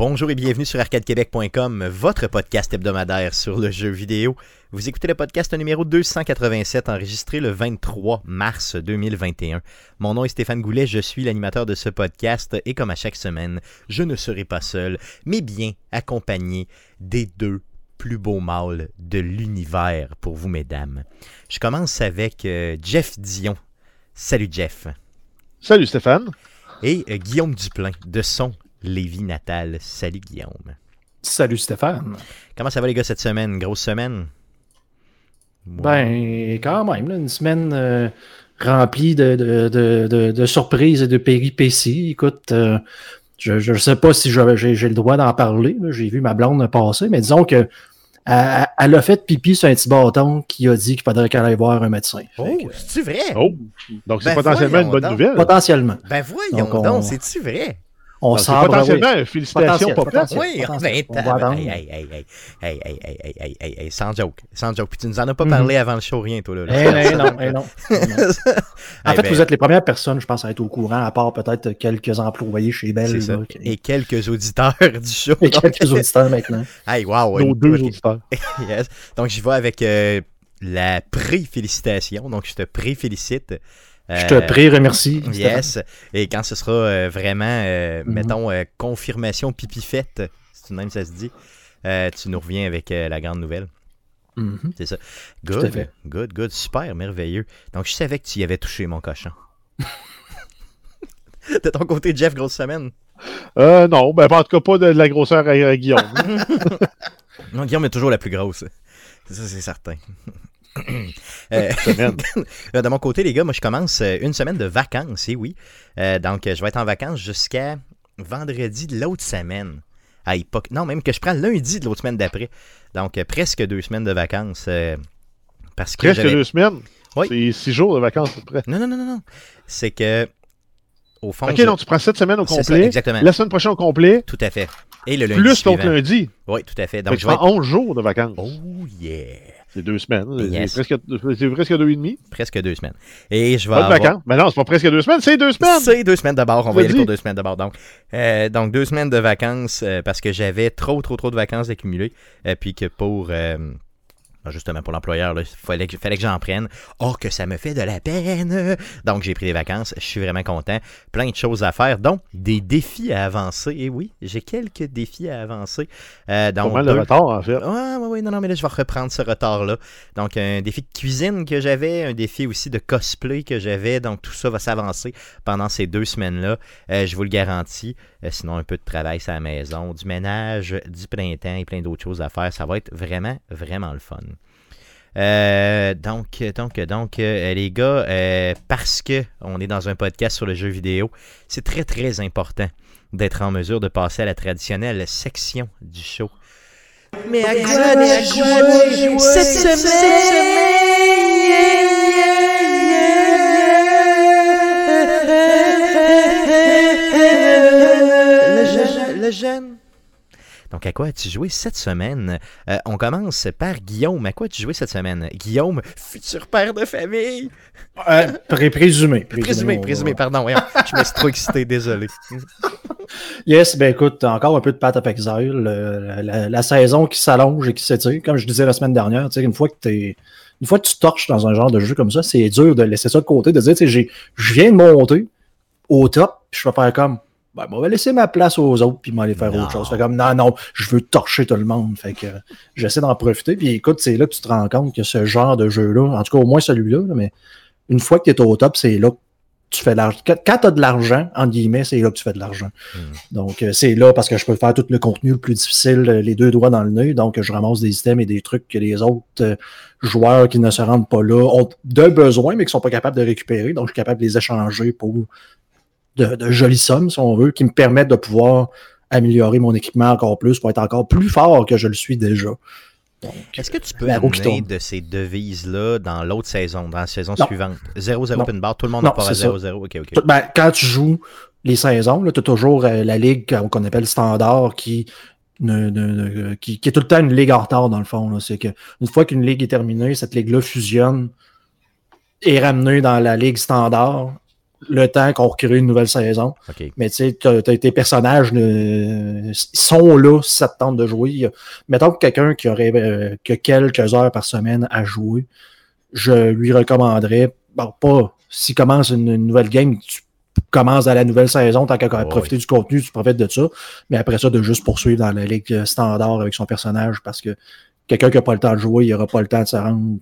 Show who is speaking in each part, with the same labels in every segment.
Speaker 1: Bonjour et bienvenue sur arcadequebec.com, votre podcast hebdomadaire sur le jeu vidéo. Vous écoutez le podcast numéro 287 enregistré le 23 mars 2021. Mon nom est Stéphane Goulet, je suis l'animateur de ce podcast et comme à chaque semaine, je ne serai pas seul, mais bien accompagné des deux plus beaux mâles de l'univers pour vous, mesdames. Je commence avec euh, Jeff Dion. Salut Jeff.
Speaker 2: Salut Stéphane.
Speaker 1: Et euh, Guillaume Duplain de son Lévis natal. Salut Guillaume.
Speaker 3: Salut Stéphane.
Speaker 1: Comment ça va les gars cette semaine? Grosse semaine?
Speaker 3: Ben, quand même, une semaine euh, remplie de, de, surprises et de péripéties. Écoute, euh, je ne sais pas si j'ai le droit d'en parler. J'ai vu ma blonde passer, mais disons que elle, a fait pipi sur un petit bâton qui a dit qu'il faudrait qu'elle aille voir un médecin.
Speaker 1: Oh, c'est-tu vrai?
Speaker 2: Oh, donc c'est ben, potentiellement une bonne nouvelle.
Speaker 3: Potentiellement.
Speaker 1: Ben voyons donc, c'est-tu vrai?
Speaker 3: On
Speaker 2: s'en Potentiellement, félicitations, Papa.
Speaker 1: Oui, en 20 ans. Hey, sans joke. Sans joke. Puis tu nous en as pas mhm. parlé avant le show, rien, toi. Là,
Speaker 3: eh non, eh eh non. en fait, vous ben, êtes les premières personnes, je pense, à être au courant, à part peut-être quelques employés chez Bell.
Speaker 1: Et quelques auditeurs du show.
Speaker 3: Et quelques auditeurs maintenant.
Speaker 1: Hey, wow.
Speaker 2: Nos deux auditeurs.
Speaker 1: yes. Donc, j'y vais avec euh, la pré-félicitation. Donc, je te pré-félicite.
Speaker 3: Je te prie, remercie.
Speaker 1: Yes. Et quand ce sera euh, vraiment, euh, mhm. mettons, euh, confirmation pipi faite, si même ça se dit, tu nous reviens avec la grande nouvelle.
Speaker 3: Mhm.
Speaker 1: C'est ça. Good, good, good, super, merveilleux. Donc, je savais que tu y avais touché, mon cochon. de ton côté, Jeff, grosse semaine?
Speaker 2: Euh, non, ben, en tout cas, pas de, la grosseur à, Guillaume.
Speaker 1: non, Guillaume est toujours la plus grosse. Ça, c'est certain.
Speaker 2: Euh,
Speaker 1: de mon côté, les gars, moi, je commence euh, une semaine de vacances, et oui. Euh, donc, je vais être en vacances jusqu'à vendredi de l'autre semaine. À époque. Non, même que je prends lundi de l'autre semaine d'après. Donc, presque deux semaines de vacances. parce que
Speaker 2: presque deux semaines? Oui. C'est six jours de vacances, à peu près.
Speaker 1: Non, non, non, non. non. C'est que. Au fond.
Speaker 2: Ok, donc tu prends cette semaine au complet.
Speaker 1: exactement.
Speaker 2: La semaine prochaine au complet.
Speaker 1: Tout à fait. Et le lundi.
Speaker 2: Plus l'autre lundi.
Speaker 1: Oui, tout à fait. Donc,
Speaker 2: je vais 11 jours de vacances.
Speaker 1: Oh, yeah.
Speaker 2: C'est deux semaines. C'est presque, presque deux et demi.
Speaker 1: Presque deux semaines. Et je vais
Speaker 2: pas de vacances. Mais non, c'est pas presque deux semaines, c'est deux semaines.
Speaker 1: C'est deux semaines d'abord. On va y aller pour deux semaines d'abord. Donc, euh, donc, deux semaines de vacances euh, parce que j'avais trop, trop, trop de vacances accumulées. et euh, puis que pour justement, pour l'employeur, il fallait que, fallait que j'en prenne. Oh, que ça me fait de la peine! Donc, j'ai pris des vacances. Je suis vraiment content. Plein de choses à faire. Donc, des défis à avancer. Et oui, j'ai quelques défis à avancer.
Speaker 2: Euh, donc, Pas mal de retard, en fait.
Speaker 1: Oui, oui, oui. Non, non, mais là, je vais reprendre ce retard-là. Donc, un défi de cuisine que j'avais, un défi aussi de cosplay que j'avais. Donc, tout ça va s'avancer pendant ces deux semaines-là. Euh, je vous le garantis. Euh, sinon, un peu de travail à la maison, du ménage, du printemps et plein d'autres choses à faire. Ça va être vraiment, vraiment le fun. Euh, donc, donc, donc, euh, les gars, parce que on est dans un podcast sur le jeu vidéo, c'est très, très important d'être en mesure de passer à la traditionnelle section du show.
Speaker 4: Mais à quoi cette semaine?
Speaker 1: Jeune. Donc, à quoi as-tu joué cette semaine? Euh, on commence par Guillaume. À quoi as-tu joué cette semaine? Guillaume, futur père de famille.
Speaker 3: Euh, présumé.
Speaker 1: Présumé, présumé, pardon. je me suis trop excité, désolé.
Speaker 3: yes, ben écoute, encore un peu de Path of Exile. la, saison qui s'allonge et qui s'étire. Comme je disais la semaine dernière, une fois que tu une fois que tu torches dans un genre de jeu comme ça, c'est dur de laisser ça de côté, de dire, je viens de monter au top, puis je vais faire comme, ben, on va laisser ma place aux autres puis m'aller faire autre chose. Fait comme, non, non, je veux torcher tout le monde. Fait que j'essaie d'en profiter. Puis écoute, c'est là que tu te rends compte que ce genre de jeu-là, en tout cas au moins celui-là, mais une fois que tu es au top, c'est là que tu fais de l'argent. Quand tu as de l'argent, en guillemets, c'est là que tu fais de l'argent. Hmm. Donc, euh, c'est là parce que je peux faire tout le contenu le plus difficile, euh, les deux doigts dans le nez. Donc, je ramasse des items et des trucs que les autres euh, joueurs qui ne se rendent pas là ont de besoin, mais qui sont pas capables de récupérer. Donc, je suis capable de les échanger pour de, jolies sommes, si on veut, qui me permettent de pouvoir améliorer mon équipement encore plus pour être encore plus fort que je le suis déjà.
Speaker 1: Est-ce que tu peux amener de ces devises-là dans l'autre saison, dans la saison suivante? 0-0 open bar, tout le monde n'a pas à 0-0.
Speaker 3: Ben, quand tu joues les saisons, tu as toujours euh, la ligue qu'on appelle standard qui, ne, qui, est tout le temps une ligue en retard dans le fond. C'est qu'une fois qu'une ligue est terminée, cette ligue-là fusionne et ramenée dans la ligue standard le temps qu'on recrée une nouvelle saison. Mais tu sais, t'as- t'as- tes personnages euh, sont là si ça te tente de jouer. Mettons que quelqu'un qui aurait euh, que quelques heures par semaine à jouer, je lui recommanderais, bon, pas s'il commence une, une nouvelle game, tu commences dans la nouvelle saison, tant qu'à
Speaker 1: Ouais,
Speaker 3: profiter du contenu, tu profites de ça. Mais après ça, de juste poursuivre dans la ligue standard avec son personnage parce que quelqu'un qui n'a pas le temps de jouer, il n'aura pas le temps de se rendre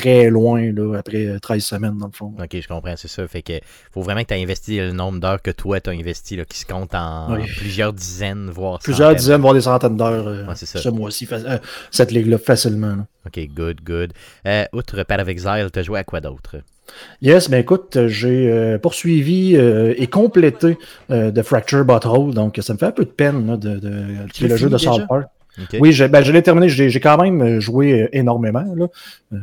Speaker 3: très loin là, après euh, 13 semaines, dans le fond.
Speaker 1: OK, je comprends, c'est ça. Fait que faut vraiment que tu aies investi le nombre d'heures que toi tu as investi, là, qui se compte en
Speaker 3: Oui.
Speaker 1: plusieurs dizaines, voire
Speaker 3: Plusieurs
Speaker 1: centaines.
Speaker 3: dizaines, voire des centaines d'heures euh,
Speaker 1: Ouais, c'est ça.
Speaker 3: ce mois-ci, euh, cette ligue-là, facilement. là.
Speaker 1: OK, good, good. Euh, outre Path of Exile, tu as joué à quoi d'autre?
Speaker 3: Yes, mais écoute, euh, j'ai euh, poursuivi euh, et complété euh, The Fracture Butthole, donc ça me fait un peu de peine là, de, de, est le jeu de South? Park. Oui, ben, je l'ai terminé. J'ai quand même joué euh, énormément. Euh,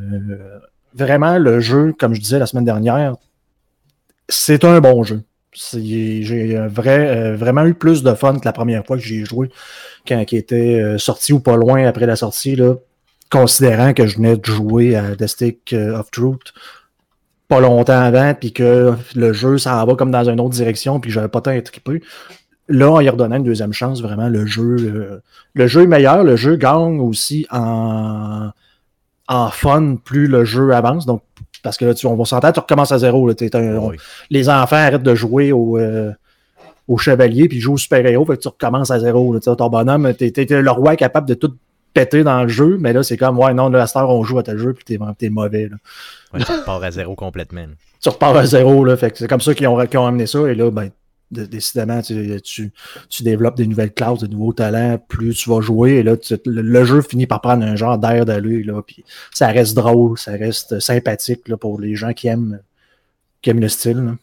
Speaker 3: vraiment, le jeu, comme je disais la semaine dernière, c'est un bon jeu. J'ai euh, vrai, vraiment eu plus de fun que la première fois que j'y ai joué, quand il était sorti ou pas loin après la sortie, considérant que je venais de jouer à The Stick of Truth pas longtemps avant, puis que le jeu s'en va comme dans une autre direction, puis j'avais pas tant trippé. Là, en y redonnant une deuxième chance, vraiment, le jeu, le jeu est meilleur. Le jeu gagne aussi en, en fun plus le jeu avance. Donc, parce que là, tu, on va s'entendre, tu recommences à zéro. là. Un-
Speaker 1: Oui.
Speaker 3: les enfants arrêtent de jouer au, euh, au chevalier puis ils jouent au super-héros. Fait que tu recommences à zéro. là. Tu ton bonhomme, t'es, t'es- t'es le roi capable de tout péter dans le jeu. Mais là, c'est comme, ouais, non, là, à cette heure, on joue à tel jeu puis t'es, mauvais. là.
Speaker 1: Ouais, tu pars à zéro complètement.
Speaker 3: Tu repars à zéro. Là. Fait que c'est comme ça qu'ils ont, qu'ils ont amené ça. Et là, ben, de- décidément, tu, tu, tu développes des nouvelles classes, de nouveaux talents, plus tu vas jouer, et là, tu- le, le jeu finit par prendre un genre d'air d'aller, là, puis ça reste drôle, ça reste sympathique là, pour les gens qui aiment, qui aiment le style. là.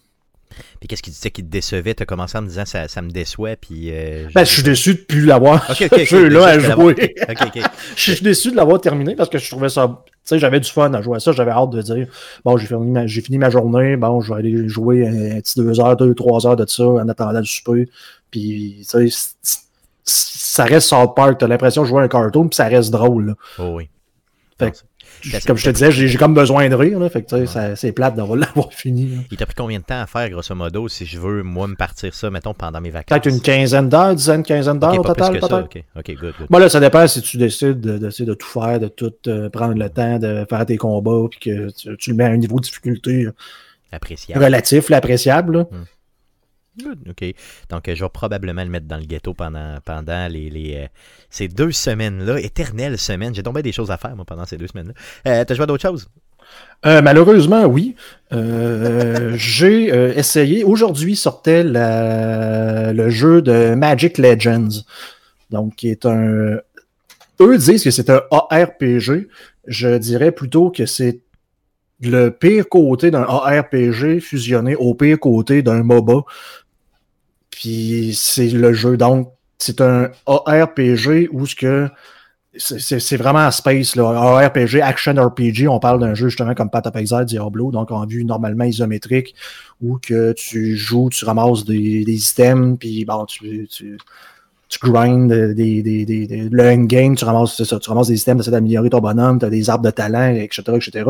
Speaker 1: Puis qu'est-ce qui disait qui te décevait? Tu as commencé en me disant ça, ça me déçoit, puis... euh,
Speaker 3: Ben, je suis déçu de plus l'avoir
Speaker 1: Ok, ok, ok,
Speaker 3: ce jeu-là à jouer. Je suis déçu de l'avoir terminé parce que je trouvais ça. Sais, j'avais du fun à jouer à ça. J'avais hâte de dire bon, j'ai fini, ma, j'ai fini ma journée. Bon, je vais aller jouer un, un petit deux heures, deux, trois heures de ça en attendant le souper. Puis, tu sais, ça reste South Park. T'as l'impression de jouer un cartoon, puis ça reste drôle. là.
Speaker 1: Oh oui.
Speaker 3: Fait que- Comme je te disais, j'ai, comme besoin de rire. Là, fait que, tu sais, ça- c'est plate d'avoir l'avoir fini. là.
Speaker 1: Il t'a pris combien de temps à faire, grosso modo, si je veux, moi, me partir ça, mettons, pendant mes vacances?
Speaker 3: Peut-être une quinzaine d'heures, dizaine, quinzaine d'heures
Speaker 1: Ok,
Speaker 3: au
Speaker 1: pas plus
Speaker 3: total,
Speaker 1: que ça.
Speaker 3: peut-être?
Speaker 1: Ok, good, good.
Speaker 3: Bon, là, ça dépend si tu décides de, de, de tout faire, de tout euh, prendre le temps de faire tes combats, puis que tu, tu le mets à un niveau de difficulté euh,
Speaker 1: Appréciable.
Speaker 3: relatif, là, appréciable.
Speaker 1: OK. Donc, je vais probablement le mettre dans le ghetto pendant, pendant les, euh, ces deux semaines-là, éternelles semaines. J'ai tombé des choses à faire, pendant ces deux semaines-là. Euh, T'as joué à d'autres choses?
Speaker 3: Euh, malheureusement, oui. J'ai essayé. Aujourd'hui sortait le jeu de Magic Legends. Donc, qui est un. Eux disent que c'est un ARPG. Je dirais plutôt que c'est le pire côté d'un ARPG fusionné au pire côté d'un MOBA. Puis c'est le jeu. Donc, c'est un ARPG où ce que c'est- vraiment à space, là. RPG, action RPG, on parle d'un jeu justement comme Path Diablo, donc en vue normalement isométrique, où que tu joues, tu ramasses des, des items, puis bon, tu, tu, grindes des, des, des, le endgame, tu ramasses, tu ramasses des items, tu essaies d'améliorer ton bonhomme, tu as des arbres de talent, etc., etc.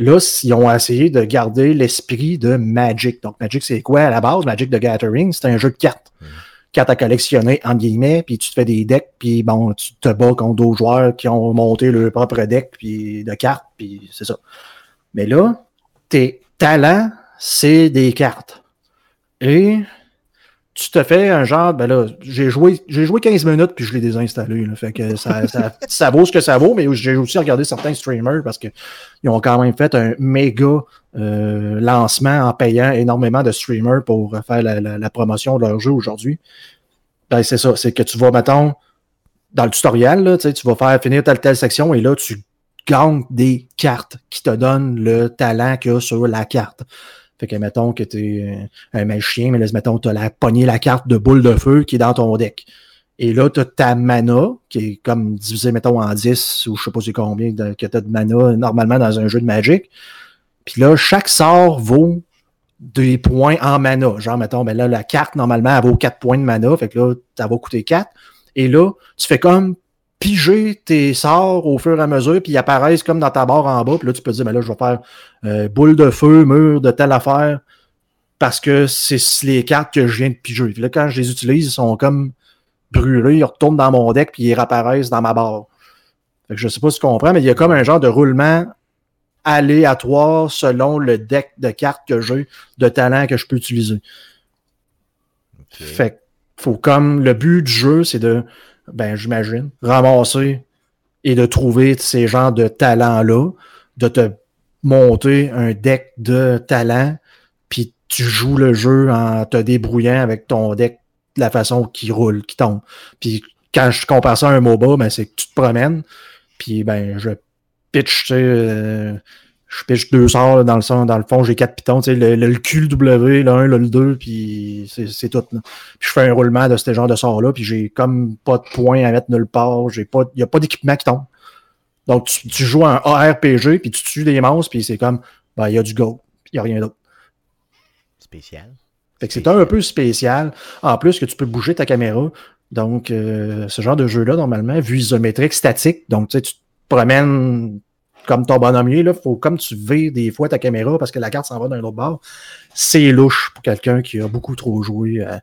Speaker 3: Là, ils ont essayé de garder l'esprit de Magic. Donc, Magic, c'est quoi? À la base? Magic the Gathering, c'est un jeu de cartes. Cartes à collectionner, entre guillemets, puis tu te fais des decks, puis bon, tu te bats contre d'autres joueurs qui ont monté leur propre deck puis de cartes, puis c'est ça. Mais là, tes talents, c'est des cartes. Et tu te fais un genre, ben là, j'ai joué, j'ai joué 15 minutes puis je l'ai désinstallé. Là, fait que ça, ça, ça vaut ce que ça vaut, mais j'ai aussi regardé certains streamers parce qu'ils ont quand même fait un méga euh, lancement en payant énormément de streamers pour faire la, la- la promotion de leur jeu aujourd'hui. Ben, c'est ça, c'est que tu vas, mettons, dans le tutoriel, là, tu sais, tu vas faire finir telle telle section et là, tu gagnes des cartes qui te donnent le talent qu'il y a sur la carte. Fait que, mettons que tu es un magicien, mais là, mettons, tu as la, pogné la carte de boule de feu qui est dans ton deck. Et là, tu as ta mana, qui est comme divisé, mettons, en 10, ou je sais pas c'est combien que tu as de mana normalement dans un jeu de Magic. Puis là, chaque sort vaut des points en mana. Genre, mettons, ben là, la carte, normalement, elle vaut 4 points de mana. Fait que là, ça va coûter 4. Et là, tu fais comme piger tes sorts au fur et à mesure, puis ils apparaissent comme dans ta barre en bas. Puis là, tu peux dire, ben là, je vais faire euh, boule de feu, mur de telle affaire, parce que c'est les cartes que je viens de piger. Puis là, quand je les utilise, ils sont comme brûlés, ils retournent dans mon deck, puis ils réapparaissent dans ma barre. Fait que je sais pas si tu comprends, mais il y a comme un genre de roulement aléatoire selon le deck de cartes que j'ai, de talent que je peux utiliser. Fait que faut comme le but du jeu, c'est de, ben j'imagine, ramasser et de trouver ces genres de talents-là, de te monter un deck de talents, puis tu joues le jeu en te débrouillant avec ton deck de la façon qui roule, qui tombe. Puis quand je compare ça à un MOBA, ben, c'est que tu te promènes, puis ben je pitch, tu sais, euh, je pitch deux sorts dans, le, dans le fond, j'ai quatre pitons, tu sais, le, le, QW, le 1, le 2, puis c'est tout. Puis je fais un roulement de ce genre de sort-là, puis j'ai comme pas de points à mettre nulle part, j'ai pas, il n'y a pas d'équipement qui tombe. Donc tu, tu, joues un ARPG, puis tu tues des monstres, puis c'est comme, ben il y a du go, il n'y a rien d'autre.
Speaker 1: Spécial.
Speaker 3: Fait que c'est un peu spécial. En plus que tu peux bouger ta caméra. Donc, euh, ce genre de jeu-là, normalement, vu isométrique, statique, donc tu sais, tu te promènes comme ton bonhomme là, faut comme tu vires des fois ta caméra parce que la carte s'en va d'un autre bord. C'est louche pour quelqu'un qui a beaucoup trop joué à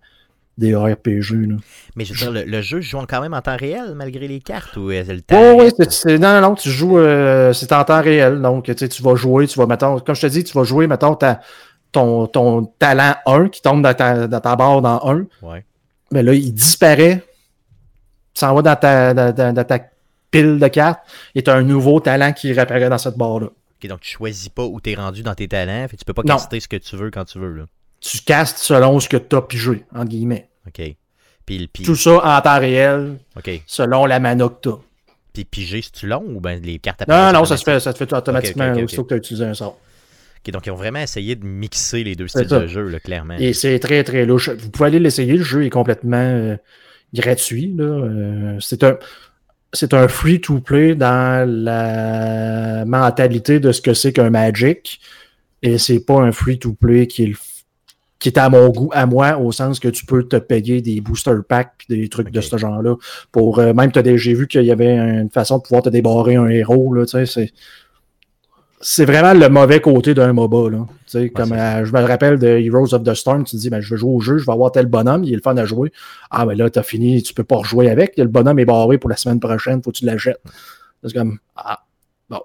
Speaker 3: des RPG. Là.
Speaker 1: Mais je veux dire, le, le, jeu joue quand même en temps réel malgré les cartes ou est le temps?
Speaker 3: Oh, oui, c'est, non, non, tu joues, euh, c'est en temps réel. Donc, tu vas jouer, tu vas, mettons, comme je te dis, tu vas jouer, mettons, ta, ton, ton talent 1 qui tombe dans ta, dans ta barre dans 1.
Speaker 1: Ouais.
Speaker 3: Mais là, il disparaît. Tu s'en va dans ta, dans, dans ta pile de cartes et tu as un nouveau talent qui réapparaît dans cette barre-là.
Speaker 1: Ok, donc tu choisis pas où tu es rendu dans tes talents, fait tu peux pas caster ce que tu veux quand tu veux. Là.
Speaker 3: Tu castes selon ce que tu as pigé, entre guillemets.
Speaker 1: Ok. Puis, puis...
Speaker 3: Tout ça en temps réel, selon la mana que tu as.
Speaker 1: Puis piger, c'est-tu long ou ben les cartes
Speaker 3: Non, non, ça se fait, ça se fait automatiquement
Speaker 1: Ok, ok, ok,
Speaker 3: aussitôt que tu as utilisé un sort.
Speaker 1: Ok, donc ils ont vraiment essayé de mixer les deux styles
Speaker 3: ça.
Speaker 1: de jeu, là, clairement.
Speaker 3: Et c'est très, très louche. Vous pouvez aller l'essayer. Le jeu est complètement euh, gratuit. là. Euh, c'est un. C'est un free-to-play dans la mentalité de ce que c'est qu'un Magic. Et c'est pas un free-to-play qui est, le f- qui est à mon goût, à moi, au sens que tu peux te payer des booster packs des trucs de ce genre-là. Pour euh, même j'ai vu qu'il y avait une façon de pouvoir te débarrer un héros. Là, tu sais, c'est c'est vraiment le mauvais côté d'un MOBA. Là. Tu sais, comme, euh, je me rappelle de Heroes of the Storm, tu te dis, ben, je vais jouer au jeu, je vais avoir tel bonhomme, il est le fun à jouer. Ah, ben là, t'as fini, tu peux pas rejouer avec. Le bonhomme est barré pour la semaine prochaine, faut que tu l'achètes. C'est comme, ah,
Speaker 1: Bon,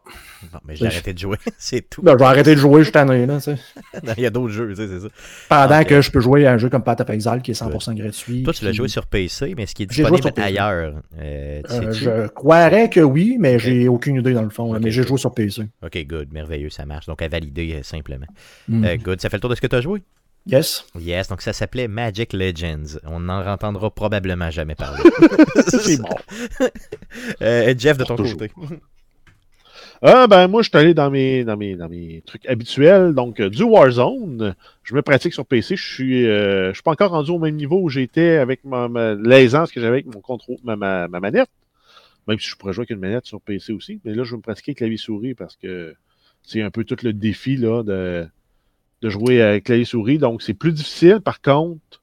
Speaker 1: mais j'ai arrêté de jouer, c'est tout.
Speaker 3: ben, je vais arrêter de jouer, je suis tanné, là, tu sais.
Speaker 1: Il y a d'autres jeux, tu sais, c'est ça.
Speaker 3: Pendant que je peux jouer à un jeu comme Path of Exile qui est 100% gratuit.
Speaker 1: Toi, tu l'as
Speaker 3: puis,
Speaker 1: joué sur PC, mais est-ce qu'il est disponible ailleurs? Euh, tu
Speaker 3: euh, je croirais que oui, mais j'ai aucune idée dans le fond. mais j'ai joué sur PC.
Speaker 1: Ok, good, merveilleux, ça marche. Donc à valider euh, simplement.
Speaker 3: Mm.
Speaker 1: Euh, good, ça fait le tour de ce que tu as joué?
Speaker 3: Yes.
Speaker 1: Yes, donc ça s'appelait Magic Legends. On n'en entendra probablement jamais parler.
Speaker 3: C'est bon.
Speaker 1: Euh, Jeff, de ton côté.
Speaker 2: Ah, ben, moi, je suis allé dans mes, dans mes, dans mes trucs habituels. Donc, euh, du Warzone, je me pratique sur PC. Je suis, euh, je suis pas encore rendu au même niveau où j'étais avec ma, ma- l'aisance que j'avais avec mon contrôle, ma, ma, ma manette. Même si je pourrais jouer avec une manette sur PC aussi. Mais là, je vais me pratiquer avec clavier-souris parce que c'est un peu tout le défi, là, de, de jouer avec clavier-souris. Donc, c'est plus difficile. Par contre,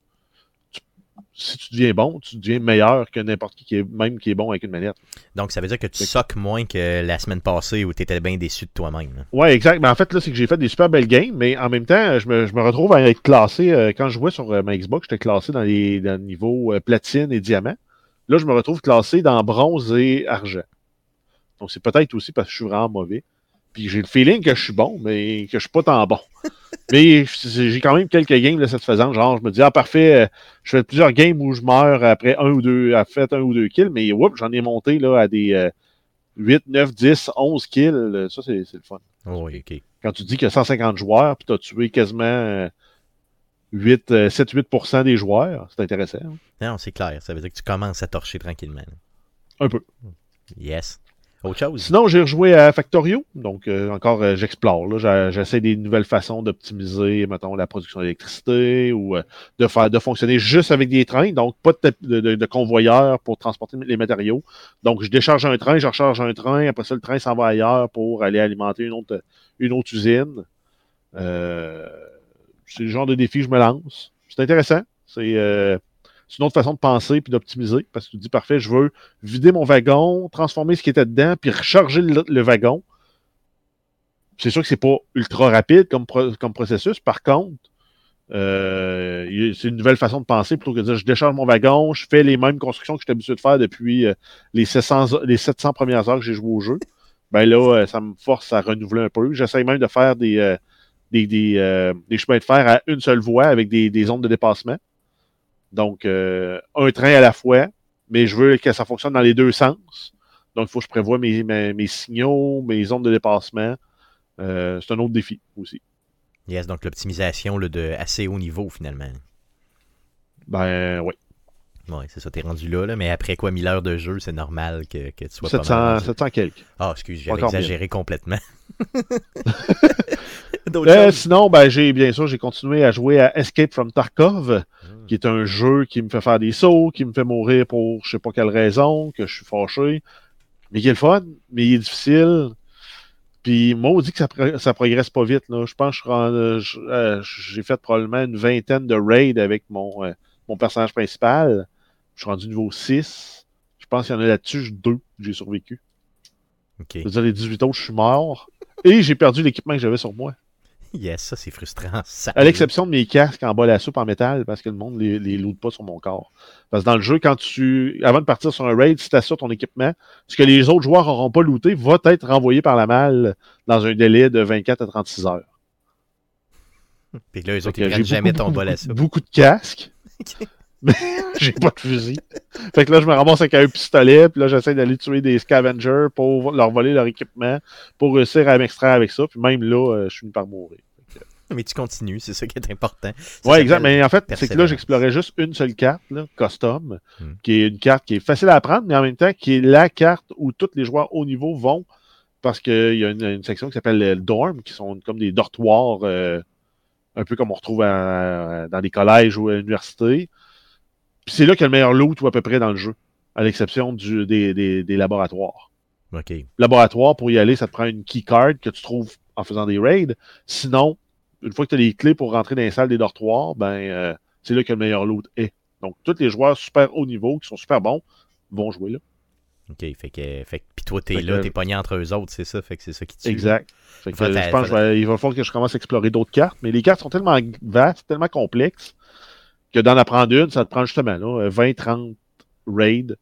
Speaker 2: si tu deviens bon, tu deviens meilleur que n'importe qui, qui est, même qui est bon avec une manette.
Speaker 1: Donc ça veut dire que tu soques moins que la semaine passée où tu étais bien déçu de toi-même.
Speaker 2: Ouais, exact. Mais en fait, là, c'est que j'ai fait des super belles games, mais en même temps, je me, je me retrouve à être classé. euh, quand je jouais sur euh, ma Xbox, j'étais classé dans les dans le niveau euh, platine et diamant. Là, je me retrouve classé dans bronze et argent. Donc, c'est peut-être aussi parce que je suis vraiment mauvais. Puis j'ai le feeling que je suis bon, mais que je suis pas tant bon. mais j'ai quand même quelques games de cette faisant. Genre, je me dis, ah, parfait, euh, je fais plusieurs games où je meurs après un ou deux, à fait un ou deux kills, mais whoop, j'en ai monté là, à des euh, 8, 9, 10, 11 kills. Ça, c'est c'est le fun
Speaker 1: Oh, oui, ok.
Speaker 2: quand tu dis qu'il y a 150 joueurs, puis tu as tué quasiment euh, 8, euh, 7-8% des joueurs, c'est intéressant. hein.
Speaker 1: Non, c'est clair. Ça veut dire que tu commences à torcher tranquillement.
Speaker 2: Un peu.
Speaker 1: Yes.
Speaker 2: Sinon, j'ai rejoué à Factorio, donc euh, encore, euh, j'explore. J'essaie des nouvelles façons d'optimiser, mettons, la production d'électricité ou euh, de faire de fonctionner juste avec des trains, donc pas de, de, convoyeur pour transporter les matériaux. Donc, je décharge un train, je recharge un train, après ça, le train s'en va ailleurs pour aller alimenter une autre, une autre usine. Euh, c'est le genre de défi que je me lance. C'est intéressant. C'est c'est une autre façon de penser puis d'optimiser parce que tu dis parfait, je veux vider mon wagon, transformer ce qui était dedans, puis recharger le, wagon. C'est sûr que c'est pas ultra rapide comme, comme processus. Par contre, Euh, c'est une nouvelle façon de penser plutôt que de dire je décharge mon wagon, je fais les mêmes constructions que je suis habitué de faire depuis euh, les, 700, les 700 premières heures que j'ai joué au jeu. Ben là, euh, ça me force à renouveler un peu. J'essaie même de faire des, des, des, des chemins de fer à une seule voie avec des, des zones de dépassement. Donc, euh, un train à la fois, mais je veux que ça fonctionne dans les deux sens. Donc, il faut que je prévoie mes, mes, mes signaux, mes zones de dépassement. Euh, c'est un autre défi aussi.
Speaker 1: Yes, donc l'optimisation là, de assez haut niveau finalement.
Speaker 2: Ben, oui.
Speaker 1: Ouais, c'est ça, t'es rendu là, là, mais après quoi, 1000 heures de jeu, c'est normal que, que tu sois pas mal
Speaker 2: 700,
Speaker 1: rendu.
Speaker 2: 700 quelques.
Speaker 1: Ah, excuse, j'avais
Speaker 2: Encore
Speaker 1: exagéré complètement. D'autres
Speaker 2: Euh, sinon, ben, j'ai bien sûr, j'ai continué à jouer à Escape from Tarkov. Qui est un jeu qui me fait faire des sauts, qui me fait mourir pour je sais pas quelle raison, que je suis fâché, mais qui est le fun, mais il est difficile. Puis moi, on dit que ça, pro- ça progresse pas vite. Là. Je pense que je- euh, j'ai fait probablement une vingtaine de raids avec mon, euh, mon personnage principal. Je suis rendu niveau 6. Je pense qu'il y en a là-dessus, j'ai deux j'ai survécu.
Speaker 1: Ok.
Speaker 2: C'est-à-dire les 18 autres, je suis mort. Et j'ai perdu l'équipement que j'avais sur moi.
Speaker 1: Yes, ça c'est frustrant. Ça,
Speaker 2: À l'exception de mes casques en bas la soupe en métal, parce que le monde les, les loot pas sur mon corps. Parce que dans le jeu, quand tu. Avant de partir sur un raid, si tu assures ton équipement, ce que les autres joueurs n'auront pas looté va être renvoyé par la malle dans un délai de 24 à 36 heures.
Speaker 1: Puis là, eux autres, ils prennent jamais
Speaker 2: beaucoup,
Speaker 1: ton bol à ça.
Speaker 2: beaucoup de casques, j'ai pas de fusil. Fait que là, je me ramasse avec un pistolet, puis là, j'essaie d'aller tuer des scavengers pour leur voler leur équipement, pour réussir à m'extraire avec ça. Puis même là, euh, je finis par mourir.
Speaker 1: Mais tu continues, c'est ça qui est important.
Speaker 2: Ouais, exact. Mais en fait, c'est que là, j'explorais juste une seule carte, là, custom,
Speaker 1: Hmm.
Speaker 2: qui est une carte qui est facile à apprendre, mais en même temps, qui est la carte où tous les joueurs haut niveau vont, parce qu'il y a une, une section qui s'appelle le dorm, qui sont comme des dortoirs, euh, un peu comme on retrouve à- dans les collèges ou à l'université. C'est là qu'il y a le meilleur loot, ou à peu près, dans le jeu, à l'exception du- des, des- des laboratoires.
Speaker 1: Ok.
Speaker 2: Laboratoire, pour y aller, ça te prend une keycard que tu trouves en faisant des raids. Sinon, une fois que tu as les clés pour rentrer dans les salles des dortoirs, ben euh, c'est là que le meilleur loot est. Donc, tous les joueurs super haut niveau, qui sont super bons, vont jouer là.
Speaker 1: Ok, fait que, fait puis toi, t'es
Speaker 2: que-
Speaker 1: là, t'es pogné entre eux autres, c'est ça, fait que c'est ça qui tue.
Speaker 2: Exact. Fait que, euh, je pense qu'il va falloir que je commence à explorer d'autres cartes. Mais les cartes sont tellement vastes, tellement complexes, que d'en apprendre une, ça te prend justement là, 20-30 raids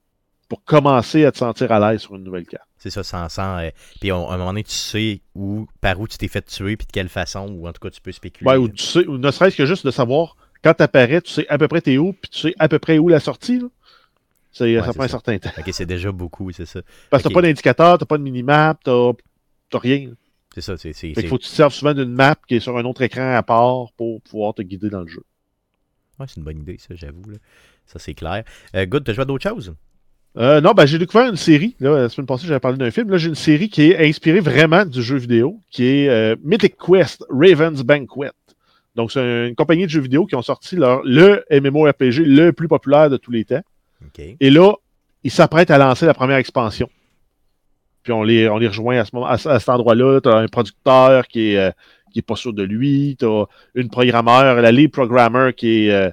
Speaker 2: pour commencer à te sentir à l'aise sur une nouvelle carte.
Speaker 1: C'est ça, sans, sans euh, puis à un moment donné, tu sais où, par où tu t'es fait tuer, puis de quelle façon, ou en tout cas, tu peux spéculer.
Speaker 2: Ouais, ou tu sais, ou ne serait-ce que juste de savoir quand tu apparais, tu sais à peu près t'es où, puis tu sais à peu près où la sortie. Là.
Speaker 1: Ouais,
Speaker 2: ça prend un certain temps.
Speaker 1: Ok, c'est déjà beaucoup, c'est ça.
Speaker 2: Parce que
Speaker 1: Ok.
Speaker 2: t'as pas d'indicateur, t'as pas de minimap, t'as rien.
Speaker 1: C'est ça, c'est.
Speaker 2: Fait qu'il faut que tu te serves souvent d'une map qui est sur un autre écran à part pour pouvoir te guider dans le jeu.
Speaker 1: Ouais, c'est une bonne idée, ça, j'avoue. là. Ça, c'est clair. Euh, Good, t'as joué à d'autres choses?
Speaker 2: Euh, non, ben, j'ai découvert une série. Là, la semaine passée, j'avais parlé d'un film. Là, j'ai une série qui est inspirée vraiment du jeu vidéo, qui est euh, Mythic Quest Raven's Banquet. Donc, c'est une compagnie de jeux vidéo qui ont sorti leur, le MMORPG le plus populaire de tous les temps. Et là, ils s'apprêtent à lancer la première expansion. Puis on les, on les rejoint à, ce moment, à, à cet endroit-là. Tu as un producteur qui est, euh, qui est pas sûr de lui. Tu as une programmeur, la lead programmer qui est, euh,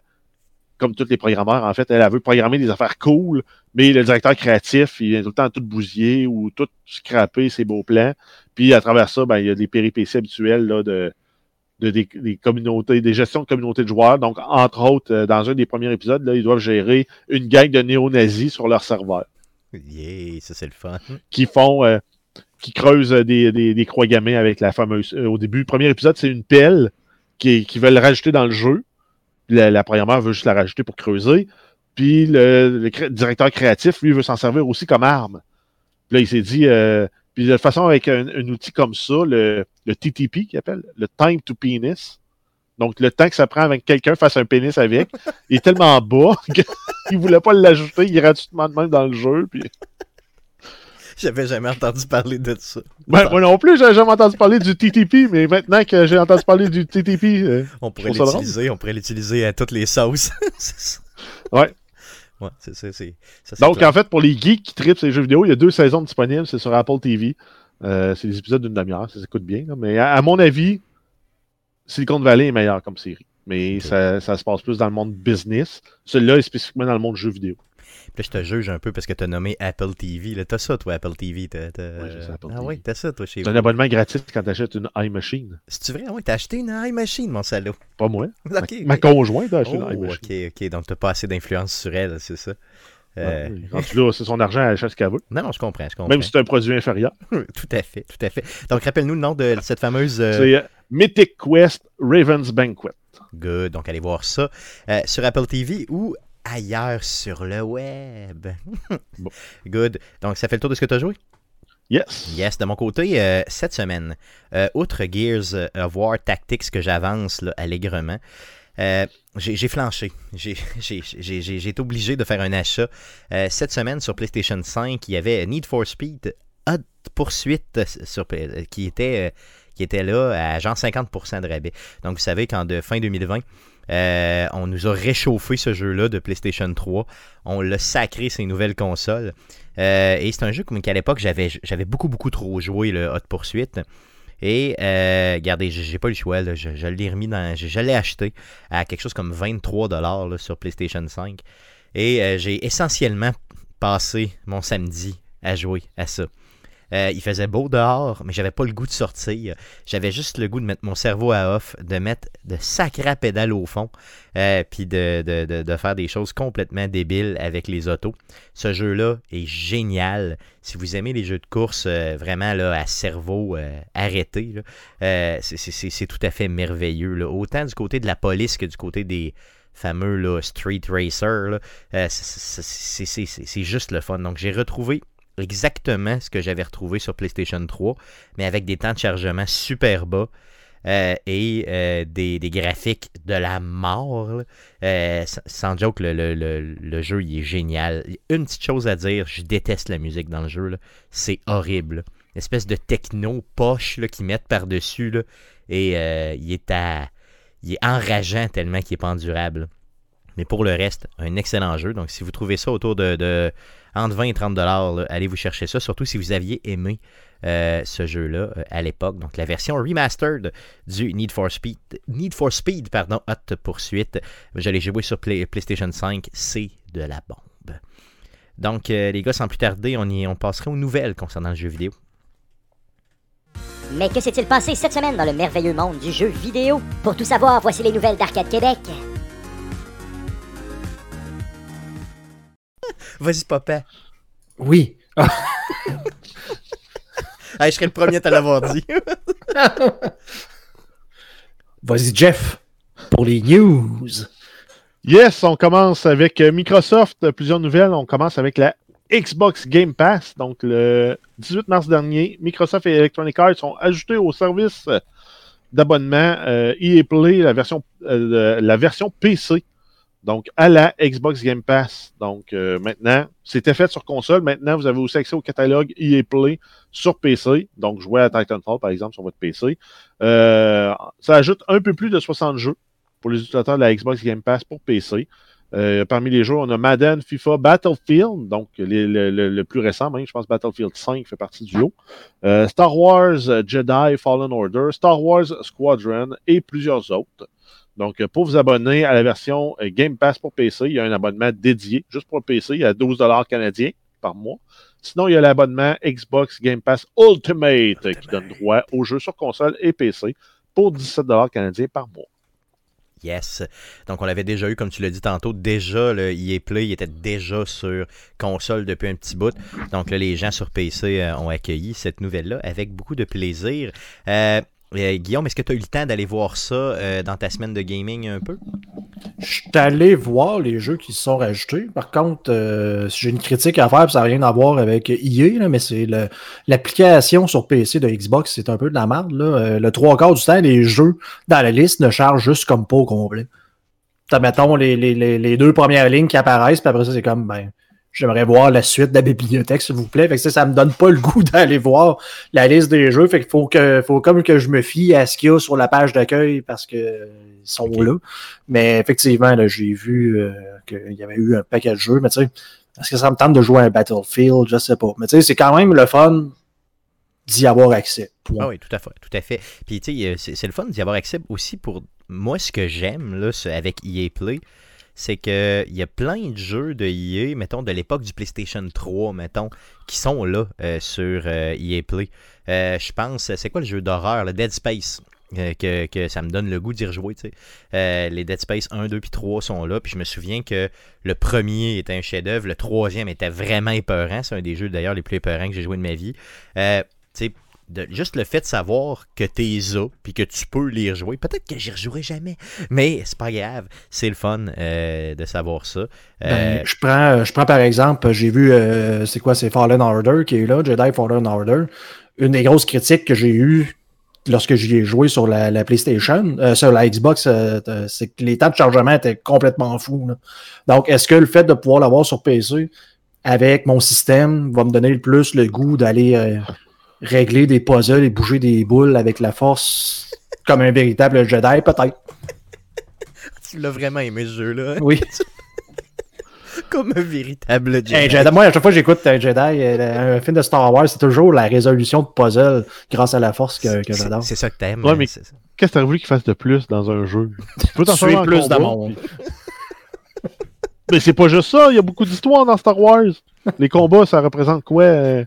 Speaker 2: comme tous les programmeurs, en fait, elle, elle veut programmer des affaires cool, mais le directeur créatif, il est tout le temps tout bousillé ou tout scraper ses beaux plans. Puis à travers ça, ben, il y a des péripéties habituelles là, de, de des, des communautés, des gestions de communautés de joueurs. Donc, entre autres, euh, dans un des premiers épisodes, là, ils doivent gérer une gang de néo-nazis sur leur serveur
Speaker 1: Yeah, ça, c'est le fun.
Speaker 2: qui font euh, qui creusent euh, des, des, croix gammées avec la fameuse. euh, au début, le premier épisode, c'est une pelle qui, qui veulent rajouter dans le jeu. La, la programmeur veut juste la rajouter pour creuser. Puis le, directeur créatif, lui, veut s'en servir aussi comme arme. Puis là, il s'est dit. euh, puis de toute façon, avec un, un outil comme ça, le, le TTP, qu'il appelle, le Time to Penis. Donc, le temps que ça prend avec que quelqu'un fasse un pénis avec, il est tellement bas qu'il ne voulait pas l'ajouter gratuitement de même dans le jeu. Puis
Speaker 1: J'avais jamais entendu parler de ça.
Speaker 2: Ben, moi non plus, j'ai jamais entendu parler du TTP, mais maintenant que j'ai entendu parler du TTP, euh,
Speaker 1: On pourrait l'utiliser, on pourrait l'utiliser à toutes les sauces.
Speaker 2: Ouais.
Speaker 1: Ouais, c'est c'est- c'est
Speaker 2: donc
Speaker 1: clair.
Speaker 2: en fait, pour les geeks qui tripent ces jeux vidéo, il y a deux saisons disponibles, c'est sur Apple TV. Euh, c'est des épisodes d'une demi-heure, ça s'écoute bien. là. mais à, à mon avis, Silicon Valley est meilleur comme série. Mais ça se passe plus dans le monde business. Celui-là est spécifiquement dans le monde jeu vidéo.
Speaker 1: Puis là, je te juge un peu parce que tu as nommé Apple TV. Là, t'as ça, toi, Apple TV. T'as, t'as-
Speaker 2: Ouais, j'ai ça, Apple
Speaker 1: ah
Speaker 2: TV.
Speaker 1: oui, t'as ça, toi, chez
Speaker 2: C'est un
Speaker 1: vous.
Speaker 2: abonnement gratis quand tu achètes une iMachine.
Speaker 1: C'est-tu vrai? Ah oui, t'as acheté une iMachine, mon salaud.
Speaker 2: Pas moi. Ma- conjointe a acheté
Speaker 1: Oh,
Speaker 2: une iMachine.
Speaker 1: ok, ok. Donc, t'as pas assez d'influence sur elle, c'est ça? Euh,
Speaker 2: Ouais, rendu là, c'est son argent, elle achète ce qu'elle veut.
Speaker 1: Non, non, je comprends, je comprends.
Speaker 2: Même si c'est un produit inférieur.
Speaker 1: Tout à fait, tout à fait. Donc, rappelle-nous le nom de cette fameuse... euh,
Speaker 2: C'est euh, Mythic Quest Raven's Banquet.
Speaker 1: Good. Donc, allez voir ça euh, sur Apple TV ou ailleurs sur le web.
Speaker 2: Bon.
Speaker 1: Good. Donc, ça fait le tour de ce que tu as joué?
Speaker 2: Yes.
Speaker 1: Yes, de mon côté, euh, cette semaine, euh, outre Gears of War Tactics que j'avance allègrement, euh, j'ai flanché. J'ai j'ai- j'ai- j'ai- j'ai été obligé de faire un achat. Cette semaine, sur PlayStation 5, il y avait Need for Speed Hot sur, euh, qui, était, qui était là à genre 50% de rabais. Donc, vous savez qu'en de fin 2020, euh, on nous a réchauffé ce jeu-là de PlayStation 3. On l'a sacré ces nouvelles consoles. Euh, et c'est un jeu comme qu'à l'époque, j'avais, beaucoup, beaucoup trop joué, le Hot Poursuite. Et euh, regardez, j'ai, pas le choix. Je, l'ai remis dans. Je, je l'ai acheté à quelque chose comme 23$ là, sur PlayStation 5. Et j'ai essentiellement passé mon samedi à jouer à ça. Euh, il faisait beau dehors, mais j'avais pas le goût de sortir. J'avais juste le goût de mettre mon cerveau à off, de mettre de sacrées pédales au fond, euh, puis de, de- de- faire des choses complètement débiles avec les autos. Ce jeu-là est génial. Si vous aimez les jeux de course euh, vraiment là, à cerveau arrêté, c'est- tout à fait merveilleux. là. Autant du côté de la police que du côté des fameux là, street racers. c'est juste le fun. Donc j'ai retrouvé exactement ce que j'avais retrouvé sur PlayStation 3, mais avec des temps de chargement super bas. euh, et euh, des, des graphiques de la mort. Euh, sans- joke, le, le- le- le jeu il est génial. Une petite chose à dire, je déteste la musique dans le jeu. C'est horrible. Une espèce de techno poche qu'ils mettent par-dessus. Et il est à. Il est enrageant tellement qu'il est pas endurable. Mais pour le reste, un excellent jeu. Donc, si vous trouvez ça autour de entre 20 et 30 dollars, allez vous chercher ça. Surtout si vous aviez aimé euh, ce jeu-là euh, à l'époque. Donc, la version remastered du Need for Speed, Need for Speed, pardon, Hot Poursuite. Je l'ai joué sur Play- PlayStation 5. C'est de la bombe. Donc, euh, les gars, sans plus tarder, on, y, on passerait aux nouvelles concernant le jeu vidéo.
Speaker 5: Mais que s'est-il passé cette semaine dans le merveilleux monde du jeu vidéo? Pour tout savoir, voici les nouvelles d'Arcade Québec.
Speaker 1: Vas-y, papa.
Speaker 3: Oui.
Speaker 1: Hey, je serais le premier à te l'avoir dit.
Speaker 3: Vas-y, Jeff, pour les news.
Speaker 2: Yes, on commence avec euh, Microsoft. euh, Plusieurs nouvelles. On commence avec la Xbox Game Pass. Donc, le 18 mars dernier, Microsoft et Electronic Arts ont ajouté au service euh, d'abonnement euh, EA Play la version, euh, la version PC. Donc, à la Xbox Game Pass. Donc, euh, maintenant, c'était fait sur console. Maintenant, vous avez aussi accès au catalogue EA Play sur PC. Donc, jouer à Titanfall, par exemple, sur votre PC. Euh, ça ajoute un peu plus de 60 jeux pour les utilisateurs de la Xbox Game Pass pour PC. Euh, parmi les jeux, on a Madden, FIFA, Battlefield, donc le, plus récent, même, je pense Battlefield 5 fait partie du lot. Star Wars Jedi Fallen Order, Star Wars Squadron et plusieurs autres. Donc, euh, pour vous abonner à la version euh, Game Pass pour PC, il y a un abonnement dédié juste pour le PC, il y a 12 canadiens par mois. Sinon, il y a l'abonnement Xbox Game Pass Ultimate euh, qui donne droit aux jeux sur console et PC pour 17 canadiens par mois.
Speaker 1: Yes. Donc, on l'avait déjà eu, comme tu l'as dit tantôt, déjà, le EA Play était déjà sur console depuis un petit bout. Donc, là, les gens sur PC euh, ont accueilli cette nouvelle-là avec beaucoup de plaisir. Euh, euh, Guillaume, est-ce que tu as eu le temps d'aller voir ça euh, dans ta semaine de gaming un peu?
Speaker 3: Je suis allé voir les jeux qui se sont rajoutés. Par contre, euh, j'ai une critique à faire, ça n'a rien à voir avec EA, mais c'est l'application sur PC de Xbox, c'est un peu de la merde. Le trois quarts du temps, les jeux dans la liste ne chargent juste comme pas au complet. Mettons, les deux premières lignes qui apparaissent, puis après ça, c'est comme, ben, j'aimerais voir la suite de la bibliothèque, s'il vous plaît. Fait que ça, ça me donne pas le goût d'aller voir la liste des jeux. Fait qu'il faut que, faut comme que je me fie à ce qu'il y a sur la page d'accueil parce que ils sont là. Mais effectivement, là, j'ai vu euh, qu'il y avait eu un paquet de jeux, mais tu sais, est-ce que ça me tente de jouer à un Battlefield? Je sais pas. Mais tu sais, c'est quand même le fun d'y avoir accès. Point.
Speaker 1: Ah oui, tout à fait, tout à fait. Puis tu sais, euh, c'est c'est le fun d'y avoir accès aussi pour moi ce que j'aime là, avec EA Play, c'est qu'il y a plein de jeux de EA, mettons, de l'époque du PlayStation 3, mettons, qui sont là euh, sur euh, EA Play. Euh, je pense, c'est quoi le jeu d'horreur, le Dead Space euh, que, que ça me donne le goût d'y rejouer. les Dead Space 1, 2 puis 3 sont là. Puis je me souviens que le premier était un chef-d'œuvre, le troisième était vraiment épeurant. C'est un des jeux d'ailleurs les plus épeurants que j'ai joué de ma vie. Juste le fait de savoir que t'es là puis que tu peux les rejouer. Peut-être que j'y rejouerai jamais, mais c'est pas grave. C'est le fun euh, de savoir ça. Euh,
Speaker 3: Ben, je, prends, je prends par exemple, j'ai vu, euh, c'est quoi, c'est Fallen Order qui est là, Jedi Fallen Order. Une des grosses critiques que j'ai eues lorsque j'y ai joué sur la, la PlayStation, euh, sur la Xbox, euh, euh, c'est que les temps de chargement étaient complètement fous. Donc, est-ce que le fait de pouvoir l'avoir sur PC avec mon système va me donner le plus le goût d'aller euh, régler des puzzles et bouger des boules avec la force comme un véritable Jedi? Peut-être.
Speaker 1: tu l'as vraiment aimé ce jeu-là.
Speaker 3: Oui.
Speaker 1: Comme un véritable Jedi.
Speaker 3: Moi, à chaque fois que j'écoute un Jedi, euh, un film de Star Wars, c'est toujours la résolution de puzzle grâce à la force que, que j'adore.
Speaker 1: C'est ça que t'aimes.
Speaker 2: Ouais,
Speaker 1: hein,
Speaker 2: mais-. Qu'est-ce que t'as voulu qu'il fasse de plus dans un jeu? Tu peux t'en faire
Speaker 3: plus monde.
Speaker 2: puis- Mais c'est pas juste ça, il y a beaucoup d'histoires dans Star Wars. Les combats, ça représente quoi? euh,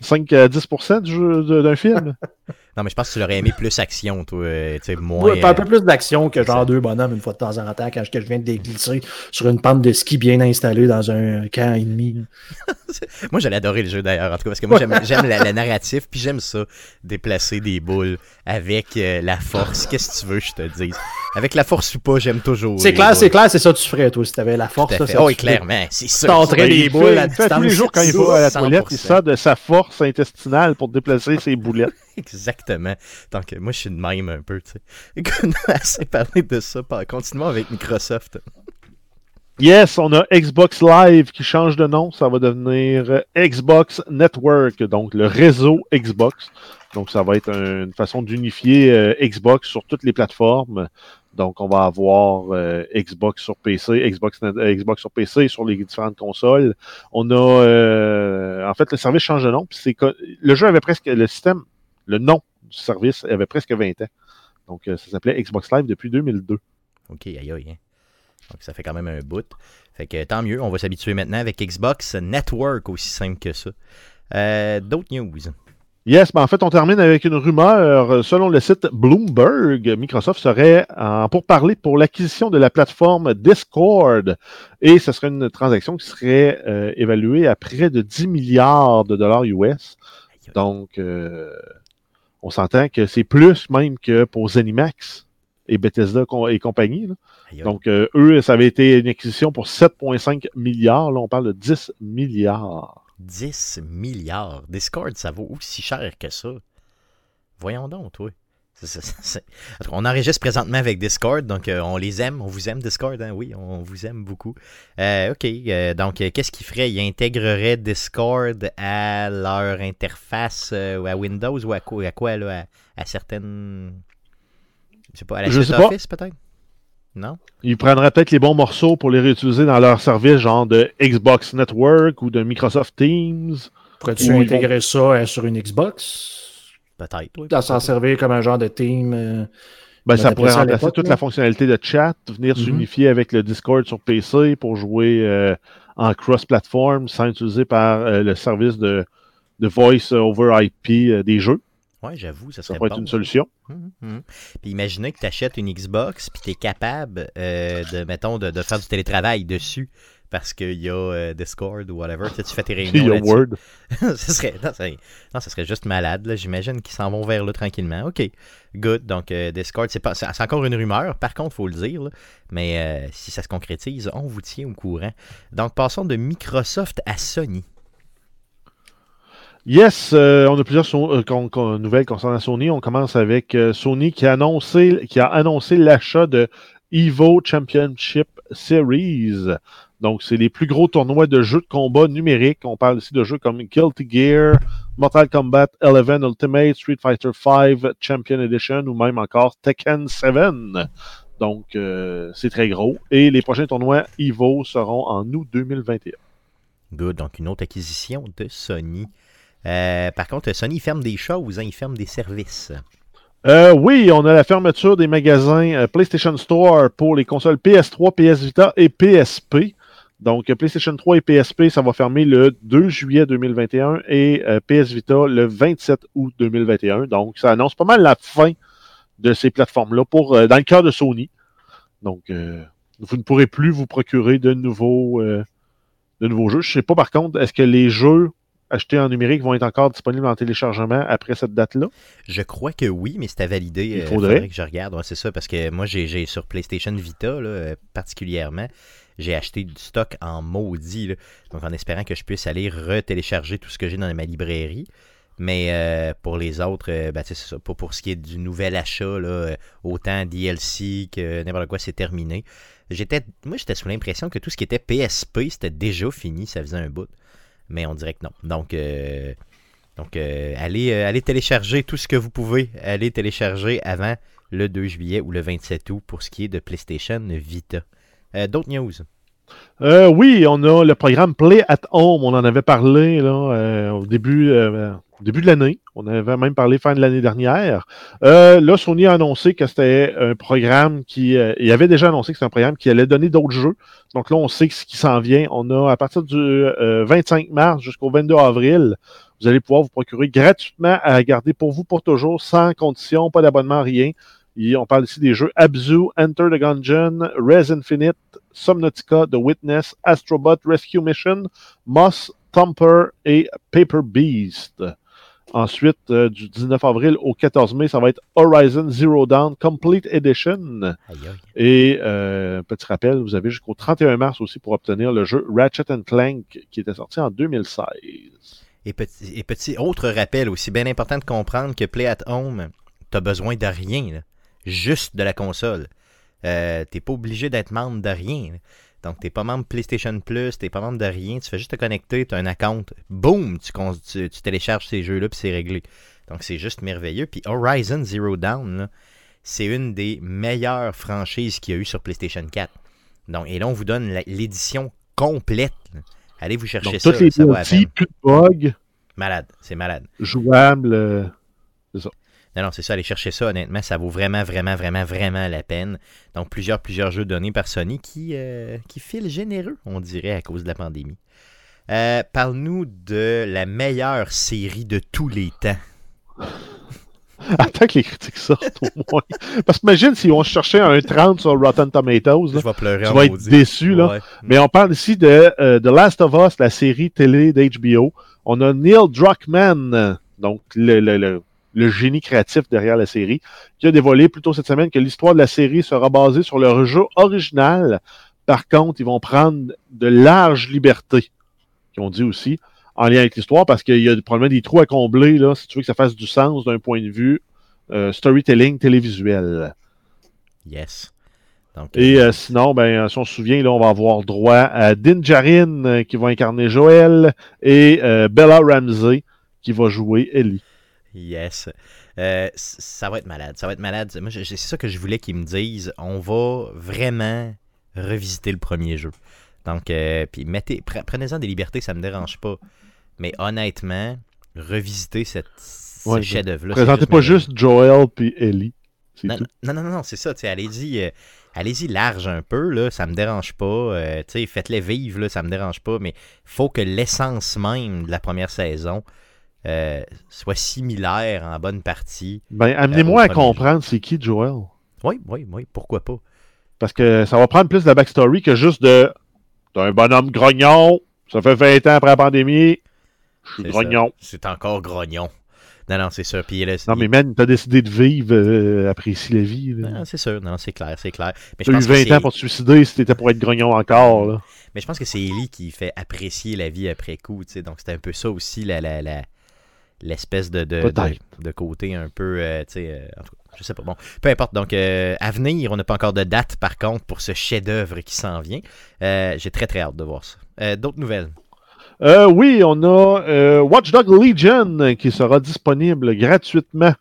Speaker 2: 5 à 10% du jeu d'un film?
Speaker 1: Non, mais je pense que tu l'aurais aimé plus action, toi. euh, tu moins.
Speaker 3: Ouais, un peu
Speaker 1: euh,
Speaker 3: plus d'action que genre deux bonhommes une fois de temps en temps quand je, que je viens de déglisser sur une pente de ski bien installée dans un camp ennemi.
Speaker 1: Moi, j'allais adorer le jeu d'ailleurs, en tout cas, parce que moi, j'aime la, la narratif, puis j'aime ça, déplacer des boules avec euh, la force. Qu'est-ce que tu veux, je te dise Avec la force ou pas, j'aime toujours.
Speaker 3: C'est
Speaker 1: les
Speaker 3: clair, c'est clair, c'est ça que tu ferais, toi, si t'avais la force.
Speaker 1: Tout à
Speaker 3: ça,
Speaker 1: fait.
Speaker 3: ça,
Speaker 1: Oh, oui, clairement, c'est ça.
Speaker 3: T'entrais
Speaker 2: il
Speaker 3: boules à
Speaker 2: tous les jours quand il va à la toilette, il
Speaker 1: 100%.
Speaker 2: sort de sa force intestinale pour déplacer ses boulettes.
Speaker 1: Exactement. Donc, euh, moi, je suis de même un peu, tu sais. Écoute, assez parlé de ça. Continuons avec Microsoft.
Speaker 2: Yes, on a Xbox Live qui change de nom. Ça va devenir euh, Xbox Network, donc le réseau Xbox. Donc, ça va être un- une façon d'unifier euh, Xbox sur toutes les plateformes. Donc, on va avoir Xbox sur PC, Xbox, euh, Xbox sur PC, sur les différentes consoles. On a, en fait, le service change de nom. le jeu avait presque, le système, le nom service avait presque 20 ans. Donc, euh, ça s'appelait Xbox Live depuis 2002.
Speaker 1: Ok, aïe aïe. hein. Donc, ça fait quand même un bout. Fait que tant mieux, on va s'habituer maintenant avec Xbox Network, aussi simple que ça. Euh, D'autres news?
Speaker 2: Yes, ben en fait, on termine avec une rumeur. Selon le site Bloomberg, Microsoft serait en pourparler pour l'acquisition de la plateforme Discord. Et ce serait une transaction qui serait euh, évaluée à près de 10 milliards de dollars US. Donc, euh, on s'entend que c'est plus même que pour Zenimax et Bethesda et compagnie. là. Donc, euh, eux, ça avait été une acquisition pour 7,5 milliards. Là, on parle de 10 milliards.
Speaker 1: 10 milliards. Discord, ça vaut aussi cher que ça. Voyons donc, toi. On enregistre présentement avec Discord, donc euh, on les aime, on vous aime Discord, hein? oui, on vous aime beaucoup. Euh, ok, euh, donc euh, qu'est-ce qu'ils feraient Ils intégreraient Discord à leur interface euh, ou à Windows ou à quoi, à, quoi, là, à, à certaines. Je sais pas, à la
Speaker 2: Je sais.
Speaker 1: Office peut-être? Non?
Speaker 2: Ils prendraient peut-être les bons morceaux pour les réutiliser dans leur service, genre de Xbox Network ou de Microsoft Teams.
Speaker 3: Pourrais-tu intégrer ça euh, sur une Xbox?
Speaker 1: Peut-être, oui.
Speaker 3: S'en servir comme un genre de team. euh,
Speaker 2: Ben, ça pourrait
Speaker 3: ça
Speaker 2: remplacer toute
Speaker 3: là.
Speaker 2: la fonctionnalité de chat, venir
Speaker 3: Mhm.
Speaker 2: s'unifier avec le Discord sur PC pour jouer euh, en cross-platform sans utiliser par euh, le service de, de voice over IP euh, des jeux.
Speaker 1: Ouais, j'avoue, ça
Speaker 2: Ça
Speaker 1: serait
Speaker 2: pourrait
Speaker 1: bon,
Speaker 2: être une
Speaker 1: ça.
Speaker 2: solution.
Speaker 1: Mhm, mhm. Puis imaginez que tu achètes une Xbox, puis tu es capable euh, de, mettons, de, de faire du télétravail dessus parce qu'il y a euh, Discord ou whatever. Tu, sais, tu fais tes
Speaker 2: Il y
Speaker 1: réunions.
Speaker 2: a. Word.
Speaker 1: ça serait, non, ça, non, ça serait juste malade. là. J'imagine qu'ils s'en vont vers là tranquillement. OK, good. Donc, euh, Discord, c'est, pas, c'est, c'est encore une rumeur. Par contre, il faut le dire. là. Mais euh, si ça se concrétise, on vous tient au courant. Donc, passons de Microsoft à Sony.
Speaker 2: Yes, euh, on a plusieurs so- euh, con- con- nouvelles concernant Sony. On commence avec euh, Sony qui a annoncé, qui a annoncé l'achat de Evo Championship Series. Donc, c'est les plus gros tournois de jeux de combat numériques. On parle ici de jeux comme Guilty Gear, Mortal Kombat 11 Ultimate, Street Fighter V Champion Edition ou même encore Tekken 7. Donc, euh, c'est très gros. Et les prochains tournois Evo seront en août 2021.
Speaker 1: Good. Donc, une autre acquisition de Sony. Euh, par contre, Sony ferme des choses, hein, il ferme des services.
Speaker 2: Euh, oui, on a la fermeture des magasins PlayStation Store pour les consoles PS3, PS Vita et PSP. Donc, euh, PlayStation 3 et PSP, ça va fermer le 2 juillet 2021 et euh, PS Vita le 27 août 2021. Donc, ça annonce pas mal la fin de ces plateformes-là pour euh, dans le cas de Sony. Donc, euh, vous ne pourrez plus vous procurer de nouveaux, de nouveaux jeux. Je ne sais pas par contre, est-ce que les jeux achetés en numérique vont être encore disponibles en téléchargement après cette date-là?
Speaker 1: Je crois que oui, mais c'est à valider.
Speaker 2: Il faudrait.
Speaker 1: que je regarde. Ouais, c'est ça, parce que moi, j'ai sur PlayStation Vita, là, particulièrement, j'ai acheté du stock en maudit. donc, en espérant que je puisse aller retélécharger tout ce que j'ai dans ma librairie. Mais euh, pour les autres, euh, ben, ça. Pas pour ce qui est du nouvel achat, euh, autant DLC que n'importe quoi, c'est terminé. J'étais, moi, j'étais sous l'impression que tout ce qui était PSP, c'était déjà fini. Ça faisait un bout. Mais on dirait que non. Donc, euh, donc allez, allez télécharger tout ce que vous pouvez. Allez télécharger avant le 2 juillet ou le 27 août pour ce qui est de PlayStation Vita. Euh, D'autres news?
Speaker 2: Euh, oui, on a le programme Play at Home. On en avait parlé là, euh, au, début, début de l'année. On avait même parlé fin de l'année dernière. Là, Sony a annoncé que c'était un programme qui. il avait déjà annoncé que c'était un programme qui allait donner d'autres jeux. Donc là, on sait ce qui s'en vient. On a à partir du euh, 25 mars jusqu'au 22 avril, vous allez pouvoir vous procurer gratuitement à garder pour vous pour toujours, sans condition, pas d'abonnement, rien. Et on parle ici des jeux Abzu, Enter the Gungeon, Res Infinite, Subnautica, The Witness, Astrobot Rescue Mission, Moss, Thumper et Paper Beast. Ensuite, euh, du 19 avril au 14 mai, ça va être Horizon Zero Dawn Complete Edition.
Speaker 1: Aïe, aïe.
Speaker 2: Et euh, petit rappel, vous avez jusqu'au 31 mars aussi pour obtenir le jeu Ratchet Clank qui était sorti en 2016.
Speaker 1: Et petit, et petit autre rappel aussi, bien important de comprendre que Play at Home, t'as besoin de rien, là. Juste de la console. Euh, t'es pas obligé d'être membre de rien. Donc, t'es pas membre PlayStation Plus, t'es pas membre de rien, tu fais juste te connecter, t'as un account, boum, tu, cons- tu, tu télécharges ces jeux-là, puis c'est réglé. Donc, c'est juste merveilleux. Puis Horizon Zero Dawn, c'est une des meilleures franchises qu'il y a eu sur PlayStation 4. Donc, et là, on vous donne l'édition complète. là. Allez vous chercher
Speaker 2: Donc,
Speaker 1: ça,
Speaker 2: tous les
Speaker 1: ça peine.
Speaker 2: plus de bugs,
Speaker 1: Malade, c'est malade.
Speaker 2: jouables. euh,
Speaker 1: Non, non, c'est ça, aller chercher ça, honnêtement, ça vaut vraiment, vraiment, vraiment, vraiment la peine. Donc, plusieurs, plusieurs jeux donnés par Sony qui, euh, qui filent généreux, on dirait, à cause de la pandémie. Euh, Parle-nous de la meilleure série de tous les temps.
Speaker 2: Attends que les critiques sortent au moins. Parce que imagine si on cherchait un 30 sur Rotten Tomatoes, là,
Speaker 1: Je vais pleurer
Speaker 2: tu vas être
Speaker 1: maudit.
Speaker 2: déçu. Là.
Speaker 1: Ouais.
Speaker 2: Mais on parle ici de euh, The Last of Us, la série télé d'HBO. On a Neil Druckmann, donc le, le- le- le génie créatif derrière la série, qui a dévoilé plus tôt cette semaine que l'histoire de la série sera basée sur leur jeu original. Par contre, ils vont prendre de larges libertés, qui ont dit aussi, en lien avec l'histoire, parce qu'il y a probablement des trous à combler, là, si tu veux que ça fasse du sens d'un point de vue euh, storytelling télévisuel.
Speaker 1: Yes. Donc,
Speaker 2: Et euh, sinon, ben, si on se souvient, là, on va avoir droit à Din Djarin euh, qui va incarner Joël et euh, Bella Ramsey qui va jouer Ellie.
Speaker 1: Yes. Euh, ça va être malade. Ça va être malade. Moi, c'est ça que je voulais qu'ils me disent. On va vraiment revisiter le premier jeu. Donc, euh, puis mettez, pre- prenez-en des libertés, ça me dérange pas. Mais honnêtement, revisiter cette, ce
Speaker 2: Ouais,
Speaker 1: chef-d'œuvre-là. c'est
Speaker 2: Présentez pas juste Joel puis Ellie.
Speaker 1: Non,
Speaker 2: tout.
Speaker 1: non, non, non, non, c'est ça. Allez-y, euh, allez-y large un peu, là, ça me dérange pas. euh, Faites-les vivre, là, ça me dérange pas. Mais faut que l'essence même de la première saison euh, soit similaire en bonne partie.
Speaker 2: Ben, amenez-moi
Speaker 1: au
Speaker 2: à comprendre c'est qui Joel.
Speaker 1: Oui, oui, oui, pourquoi pas.
Speaker 2: Parce que ça va prendre plus de la backstory que juste de. T'es un bonhomme grognon, ça fait 20 ans après la pandémie, je suis
Speaker 1: C'est
Speaker 2: grognon.
Speaker 1: C'est encore grognon. Non, non, c'est sûr. Puis là,
Speaker 2: Non, mais man, t'as décidé de vivre, euh, apprécie la vie. là.
Speaker 1: Non, c'est sûr, non, c'est clair, c'est clair. Mais je
Speaker 2: T'as eu
Speaker 1: pense que
Speaker 2: 20
Speaker 1: c'est-
Speaker 2: ans pour te suicider si t'étais pour être grognon encore. Là.
Speaker 1: Mais je pense que c'est Ellie qui fait apprécier la vie après coup, tu sais. Donc c'est un peu ça aussi, la, la, la- l'espèce de, de, de,
Speaker 2: Peut-être.
Speaker 1: de côté un peu, euh, tu sais, euh, en tout cas, je sais pas. Bon, peu importe. Donc, euh, à venir, on n'a pas encore de date, par contre, pour ce chef-d'œuvre qui s'en vient. Euh, J'ai très, très hâte de voir ça. Euh, D'autres nouvelles?
Speaker 2: Oui, on a Watch Dogs Legion qui sera disponible gratuitement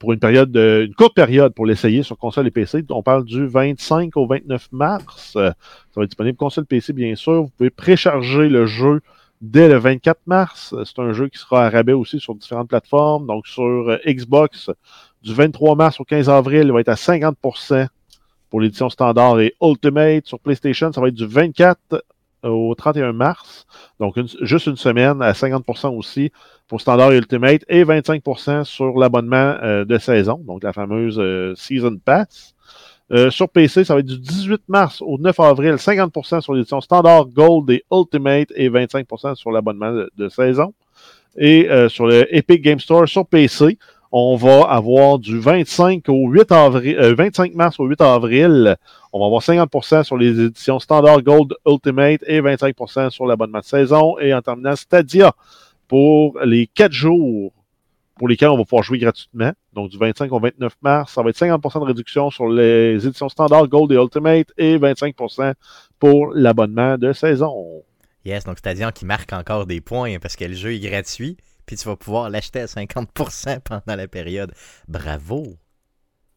Speaker 2: pour une période, de- une courte période pour l'essayer sur console et PC. On parle du 25 au 29 mars. Ça va être disponible console PC, bien sûr. Vous pouvez précharger le jeu dès le 24 mars. Euh, C'est un jeu qui sera à rabais aussi sur différentes plateformes. Donc sur euh, Xbox, Du 23 mars au 15 avril, il va être à 50% pour l'édition standard et Ultimate. Sur PlayStation, ça va être du 24 au 31 mars. Donc, juste une semaine à 50% aussi pour Standard et Ultimate et 25% sur l'abonnement euh, de saison, donc la fameuse euh, Season Pass. Euh, sur PC, ça va être du 18 mars au 9 avril, 50% sur l'édition Standard, Gold et Ultimate et 25% sur l'abonnement de, saison. Et euh, sur le Epic Game Store sur PC, on va avoir du 25 au 8 avril, euh, 25 mars au 8 avril, on va avoir 50% sur les éditions Standard, Gold, Ultimate et 25% sur l'abonnement de saison. Et en terminant, Stadia pour les 4 jours pour lesquels on va pouvoir jouer gratuitement. Donc, du 25 au 29 mars, ça va être 50% de réduction sur les éditions Standard, Gold et Ultimate et 25% pour l'abonnement de saison.
Speaker 1: Yes, donc c'est-à-dire qui marque encore des points hein, parce que le jeu est gratuit, puis tu vas pouvoir l'acheter à 50% pendant la période. Bravo!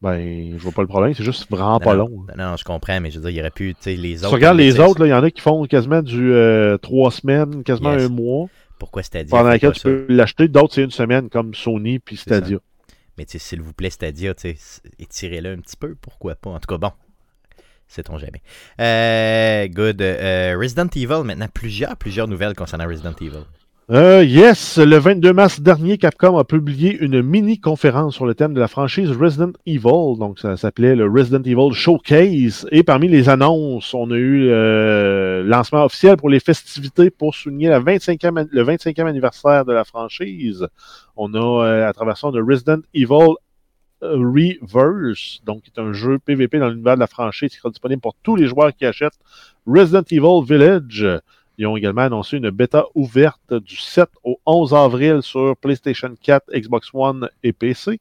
Speaker 2: Ben, je vois pas le problème, c'est juste vraiment pas
Speaker 1: non,
Speaker 2: long.
Speaker 1: Non, non, je comprends, mais je veux dire, il aurait pu, tu sais, les autres.
Speaker 2: tu regardes
Speaker 1: le
Speaker 2: les autres, il y en a qui font quasiment du 3 semaines, quasiment
Speaker 1: Yes.
Speaker 2: un mois,
Speaker 1: Pourquoi Stadia?
Speaker 2: pendant laquelle tu
Speaker 1: ça?
Speaker 2: peux l'acheter. D'autres, c'est une semaine, comme Sony puis. Stadia.
Speaker 1: Mais s'il vous plaît, Stadia, étirez-le un petit peu, pourquoi pas? En tout cas, bon, sait-on jamais. Euh, good. Euh, Resident Evil, maintenant, plusieurs, plusieurs nouvelles concernant Resident Evil.
Speaker 2: Euh, yes, le 22 mars dernier, Capcom a publié une mini-conférence sur le thème de la franchise Resident Evil. Donc, ça s'appelait le Resident Evil Showcase. Et parmi les annonces, on a eu euh, lancement officiel pour les festivités pour souligner la 25e, an- le 25e anniversaire de la franchise. On a euh, à travers ça, on a Resident Evil euh, Reverse, donc qui est un jeu PVP dans l'univers de la franchise qui sera disponible pour tous les joueurs qui achètent Resident Evil Village. Ils ont également annoncé une bêta ouverte du 7 au 11 avril sur PlayStation 4, Xbox One et PC.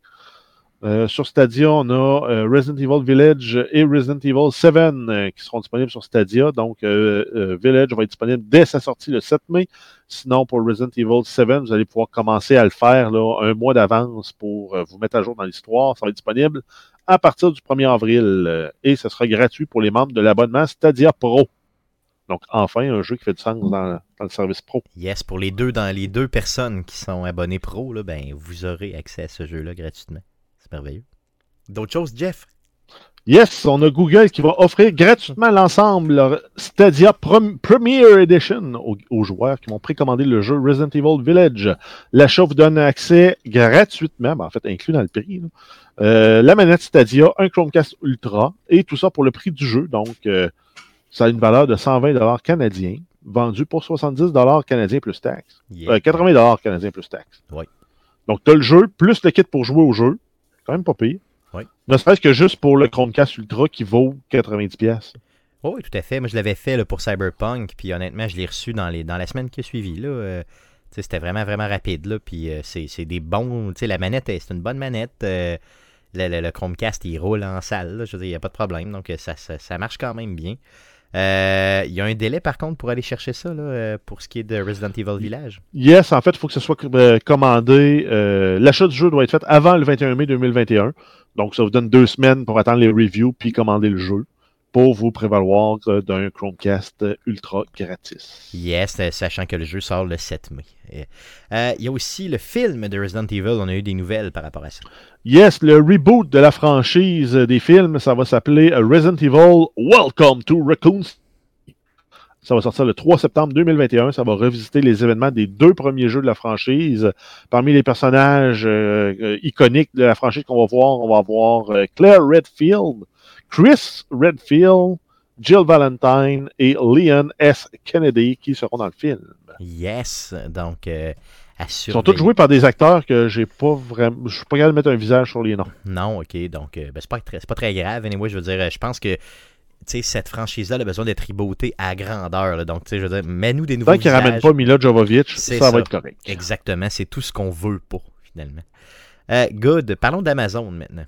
Speaker 2: Euh, sur Stadia, on a euh, Resident Evil Village et Resident Evil 7 euh, qui seront disponibles sur Stadia. Donc, Village va être disponible dès sa sortie le 7 mai. Sinon, pour Resident Evil 7, vous allez pouvoir commencer à le faire un mois d'avance pour vous mettre à jour dans l'histoire. Ça va être disponible à partir du 1er avril et ce sera gratuit pour les membres de l'abonnement Stadia Pro. Donc, enfin, un jeu qui fait du sens dans, dans le service pro.
Speaker 1: Yes, pour les deux, dans les deux personnes qui sont abonnés pro, là, ben, vous aurez accès à ce jeu-là gratuitement. C'est merveilleux. D'autres choses, Jeff?
Speaker 2: Yes, on a Google qui va offrir gratuitement l'ensemble leur Stadia Premier Edition aux, aux joueurs qui vont précommander le jeu Resident Evil Village. L'achat vous donne accès gratuitement, ben, en fait inclus dans le prix. Euh, la manette Stadia, un Chromecast Ultra et tout ça pour le prix du jeu. Donc, euh, ça a une valeur de 120 canadiens, vendu pour 70 canadiens plus taxes.
Speaker 1: Yeah.
Speaker 2: Euh, 80 canadiens plus taxes.
Speaker 1: Oui.
Speaker 2: Donc, tu as le jeu, plus le kit pour jouer au jeu. Quand même pas pire.
Speaker 1: Oui.
Speaker 2: Ne serait-ce que juste pour le Chromecast Ultra qui vaut 90$. pièces.
Speaker 1: Oh oui, tout à fait. Moi, je l'avais fait là, pour Cyberpunk, puis honnêtement, je l'ai reçu dans, les, dans la semaine qui a suivi. Là, euh, c'était vraiment, vraiment rapide. Là, puis euh, c'est, c'est des bons. La manette, c'est une bonne manette. euh, le, le- le Chromecast, il roule en salle. là, je veux dire, il n'y a pas de problème. Donc, ça, ça, ça marche quand même bien. Euh, Il y a un délai, par contre, pour aller chercher ça, là, euh, pour ce qui est de Resident Evil Village.
Speaker 2: Yes, en fait, il faut que ce soit euh, commandé. euh, L'achat du jeu doit être fait avant le 21 mai 2021. Donc, ça vous donne deux semaines pour attendre les reviews puis commander le jeu pour vous prévaloir d'un Chromecast Ultra gratis.
Speaker 1: Yes, sachant que le jeu sort le 7 mai. Euh, Il y a aussi le film de Resident Evil. On a eu des nouvelles par rapport à ça.
Speaker 2: Yes, le reboot de la franchise des films, ça va s'appeler Resident Evil Welcome to Raccoon. Ça va sortir le 3 septembre 2021. Ça va revisiter les événements des deux premiers jeux de la franchise. Parmi les personnages euh, euh, iconiques de la franchise qu'on va voir, on va voir euh, Claire Redfield, Chris Redfield, Jill Valentine et Leon S. Kennedy qui seront dans le film.
Speaker 1: Yes, donc euh,
Speaker 2: Ils sont tous joués par des acteurs que j'ai pas vraiment. Je suis pas capable de mettre un visage sur les noms.
Speaker 1: Non, ok, donc euh, ben, c'est pas, très- pas très grave. Anyway, je veux dire, euh, je pense que cette franchise-là a besoin d'être rebootée à grandeur. là. donc, tu sais, je veux dire, mets-nous des nouveaux
Speaker 2: Tant qu'ils
Speaker 1: visages.
Speaker 2: ramènent pas Mila Jovovich, ça,
Speaker 1: ça.
Speaker 2: va être correct.
Speaker 1: Exactement, c'est tout ce qu'on veut pas, finalement. Euh, good, parlons d'Amazon maintenant.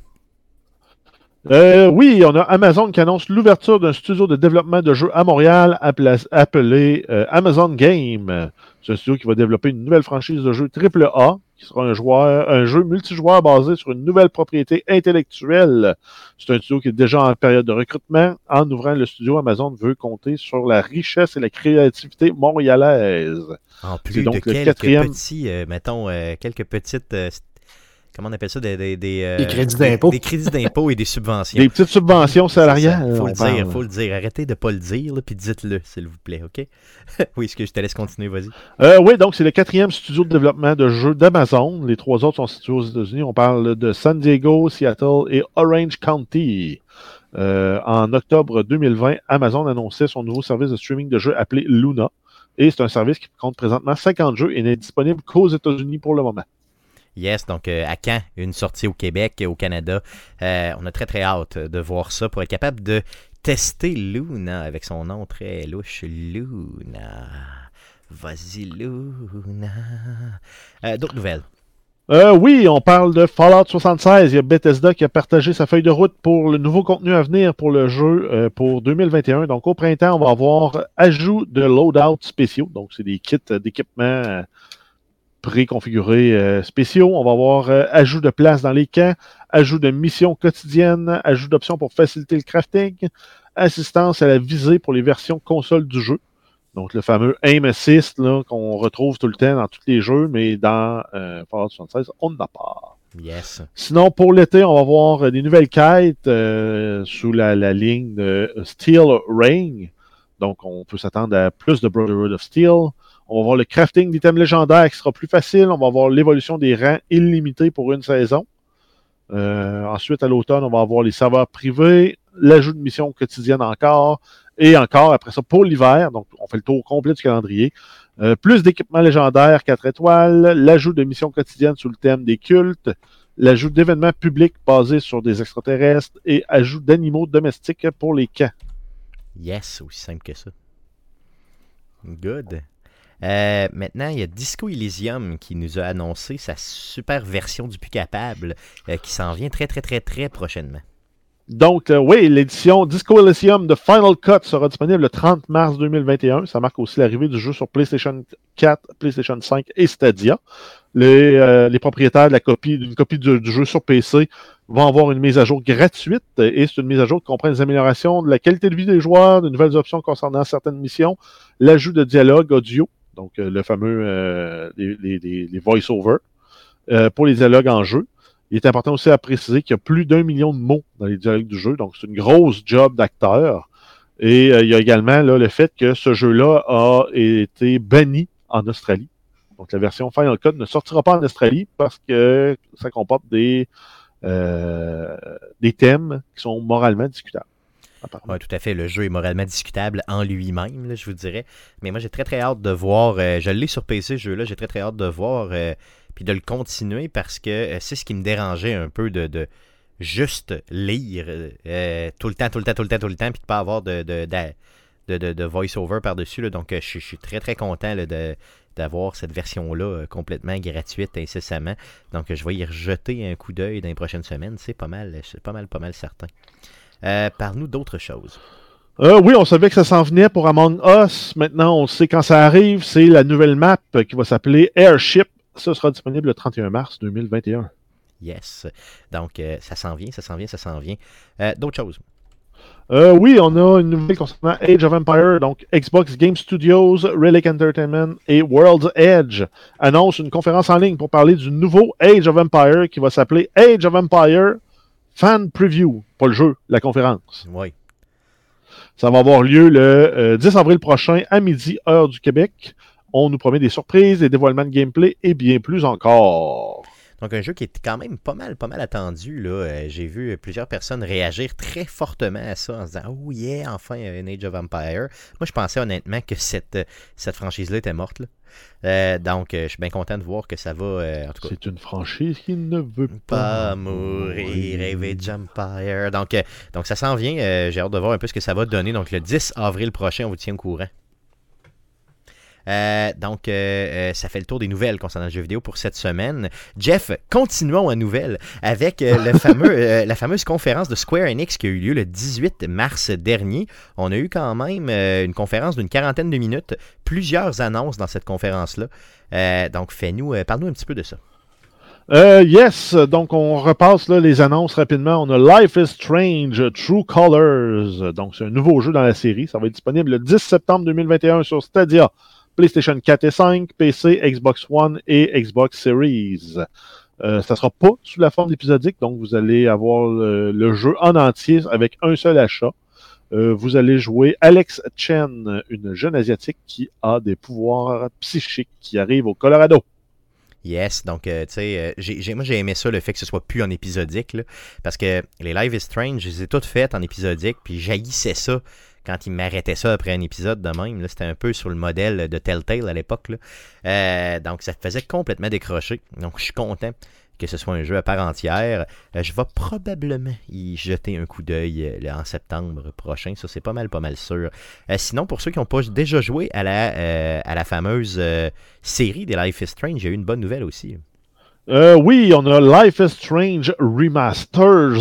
Speaker 2: Euh, oui, on a Amazon qui annonce l'ouverture d'un studio de développement de jeux à Montréal appelé, appelé, euh, Amazon Game. C'est un studio qui va développer une nouvelle franchise de jeux AAA, qui sera un, joueur, un jeu multijoueur basé sur une nouvelle propriété intellectuelle. C'est un studio qui est déjà en période de recrutement. En ouvrant le studio, Amazon veut compter sur la richesse et la créativité montréalaise.
Speaker 1: En plus
Speaker 2: donc
Speaker 1: de quelques
Speaker 2: quatrième-
Speaker 1: petits, euh, mettons, euh, quelques petites, euh, comment on appelle ça, des, des, des, euh,
Speaker 3: Des crédits d'impôt.
Speaker 1: Des, crédits d'impôt et des subventions.
Speaker 2: Des petites subventions salariales.
Speaker 1: Ça, faut le dire, faut le dire. Arrêtez de pas le dire, là, puis dites-le, s'il vous plaît, OK? oui, est-ce que je te laisse continuer, vas-y.
Speaker 2: Euh, oui, donc c'est le quatrième studio de développement de jeux d'Amazon. Les trois autres sont situés aux États-Unis. On parle de San Diego, Seattle et Orange County. Euh, en octobre 2020, Amazon annonçait son nouveau service de streaming de jeux appelé Luna. Et c'est un service qui compte présentement 50 jeux et n'est disponible qu'aux États-Unis pour le moment.
Speaker 1: Yes, donc euh, à quand une sortie au Québec, au Canada? Euh, on a très très hâte de voir ça pour être capable de tester Luna avec son nom très louche. Luna. Vas-y, Luna. Euh, D'autres nouvelles?
Speaker 2: Euh, oui, on parle de Fallout 76. Il y a Bethesda qui a partagé sa feuille de route pour le nouveau contenu à venir pour le jeu euh, pour 2021. Donc, au printemps, on va avoir ajout de loadout spéciaux. Donc, c'est des kits euh, d'équipement euh, préconfigurés euh, spéciaux. On va avoir euh, ajout de place dans les camps, ajout de missions quotidiennes, ajout d'options pour faciliter le crafting, assistance à la visée pour les versions console du jeu. Donc, le fameux aim assist qu'on retrouve tout le temps dans tous les jeux, mais dans euh, Fallout 76, on n'en a pas.
Speaker 1: Yes.
Speaker 2: Sinon, pour l'été, on va voir euh, des nouvelles quêtes euh, sous la, la ligne de Steel Ring. Donc, on peut s'attendre à plus de Brotherhood of Steel. On va voir le crafting d'items légendaires qui sera plus facile. On va voir l'évolution des rangs illimités pour une saison. Euh, ensuite, à l'automne, on va avoir les serveurs privés, l'ajout de missions quotidiennes encore, et encore après ça pour l'hiver. Donc, on fait le tour complet du calendrier. Euh, plus d'équipements légendaires 4 étoiles, l'ajout de missions quotidiennes sous le thème des cultes, l'ajout d'événements publics basés sur des extraterrestres et ajout d'animaux domestiques pour les camps.
Speaker 1: Yes, aussi simple que ça. Good. Euh, maintenant, il y a Disco Elysium qui nous a annoncé sa super version du plus capable euh, qui s'en vient très très très très prochainement.
Speaker 2: Donc, euh, oui, l'édition Disco Elysium de Final Cut sera disponible le 30 mars 2021. Ça marque aussi l'arrivée du jeu sur PlayStation 4, PlayStation 5 et Stadia. Les, propriétaires copie, d'une copie du, du jeu sur PC vont avoir une mise à jour gratuite et c'est une mise à jour qui comprend des améliorations de la qualité de vie des joueurs, de nouvelles options concernant certaines missions, l'ajout de dialogue audio, donc euh, le fameux euh, les, les, les, les voice-over euh, pour les dialogues en jeu. Il est important aussi à préciser qu'il y a plus d'un million de mots dans les dialogues du jeu, donc c'est une grosse job d'acteur. Et il y a également là, le fait que ce jeu-là a été banni en Australie. Donc la version Final Cut ne sortira pas en Australie parce que ça comporte des, euh, des thèmes qui sont moralement discutables. Apparemment.
Speaker 1: Oui, tout à fait. Le jeu est moralement discutable en lui-même, je vous dirais. Mais moi, j'ai très très hâte de voir. euh, je l'ai sur PC, ce jeu-là. J'ai très très hâte de voir. euh, puis de le continuer parce que euh, c'est ce qui me dérangeait un peu de, juste lire euh, tout le temps, tout le temps, tout le temps, tout le temps, puis de pas avoir de, de, de, de, voice-over par-dessus. Donc, je, suis- très très content de d'avoir cette version-là complètement gratuite incessamment. Donc, je vais y rejeter un coup d'œil dans les prochaines semaines. C'est pas mal, c'est pas mal, pas mal certain. Euh, Parle-nous d'autres choses.
Speaker 2: Euh, oui, on savait que ça s'en venait pour Among Us. Maintenant, on sait quand ça arrive. C'est la nouvelle map qui va s'appeler Airship. Ça sera disponible le 31 mars 2021.
Speaker 1: Yes. Donc, euh, ça s'en vient, ça s'en vient, ça s'en vient. Euh, D'autres choses?
Speaker 2: Euh, oui, on a une nouvelle concernant Age of Empire. Donc, Xbox Game Studios, Relic Entertainment et World's Edge annoncent une conférence en ligne pour parler du nouveau Age of Empire qui va s'appeler Age of Empire Fan Preview. Pas le jeu, la conférence.
Speaker 1: Oui.
Speaker 2: Ça va avoir lieu le euh, 10 avril prochain à midi, heure du Québec. On nous promet des surprises, des dévoilements de gameplay et bien plus encore.
Speaker 1: Donc, un jeu qui est quand même pas mal, pas mal attendu. là. Euh, J'ai vu plusieurs personnes réagir très fortement à ça en se disant Oh yeah, enfin un Age of Empire. Moi, je pensais honnêtement que cette, euh, cette franchise-là était morte. là. Euh, donc, euh, je suis bien content de voir que ça va. euh, en tout cas,
Speaker 2: C'est une franchise qui ne veut
Speaker 1: pas
Speaker 2: pas
Speaker 1: mourir, Age Empire. Donc, euh, donc ça s'en vient. Euh, J'ai hâte de voir un peu ce que ça va donner. Donc, le 10 avril prochain, on vous tient au courant. Euh, donc, euh, euh, ça fait le tour des nouvelles concernant le jeu vidéo pour cette semaine. Jeff, continuons à nouvelles avec le fameux, la fameuse conférence de Square Enix qui a eu lieu le 18 mars dernier. On a eu quand même une conférence d'une quarantaine de minutes, plusieurs annonces dans cette conférence-là. Donc, fais-nous, parle-nous un petit peu de ça.
Speaker 2: Euh, yes, donc on repasse là, les annonces rapidement. On a Life is Strange, True Colors. Donc c'est un nouveau jeu dans la série. Ça va être disponible le 10 septembre 2021 sur Stadia, PlayStation 4 et 5, PC, Xbox One et Xbox Series. Euh, ça sera pas sous la forme d'épisodique, donc vous allez avoir le, le jeu en entier avec un seul achat. Euh, vous allez jouer Alex Chen, une jeune asiatique qui a des pouvoirs psychiques qui arrive au Colorado.
Speaker 1: Yes, donc, euh, tu sais, euh, moi j'ai aimé ça, le fait que ce soit plus en épisodique, parce que les Live is Strange, je les ai toutes faites en épisodique, puis j'haïssais ça quand ils m'arrêtaient ça après un épisode de même. C'était un peu sur le modèle de Telltale à l'époque. Euh, donc, ça faisait complètement décrocher. Donc, je suis content que ce soit un jeu à part entière. Euh, je vais probablement y jeter un coup d'œil euh, en septembre prochain. Ça, c'est pas mal, pas mal sûr. Euh, sinon, pour ceux qui n'ont pas déjà joué à la, à la fameuse série des Life is Strange, il y a eu une bonne nouvelle aussi.
Speaker 2: Euh, oui, on a Life is Strange Remasters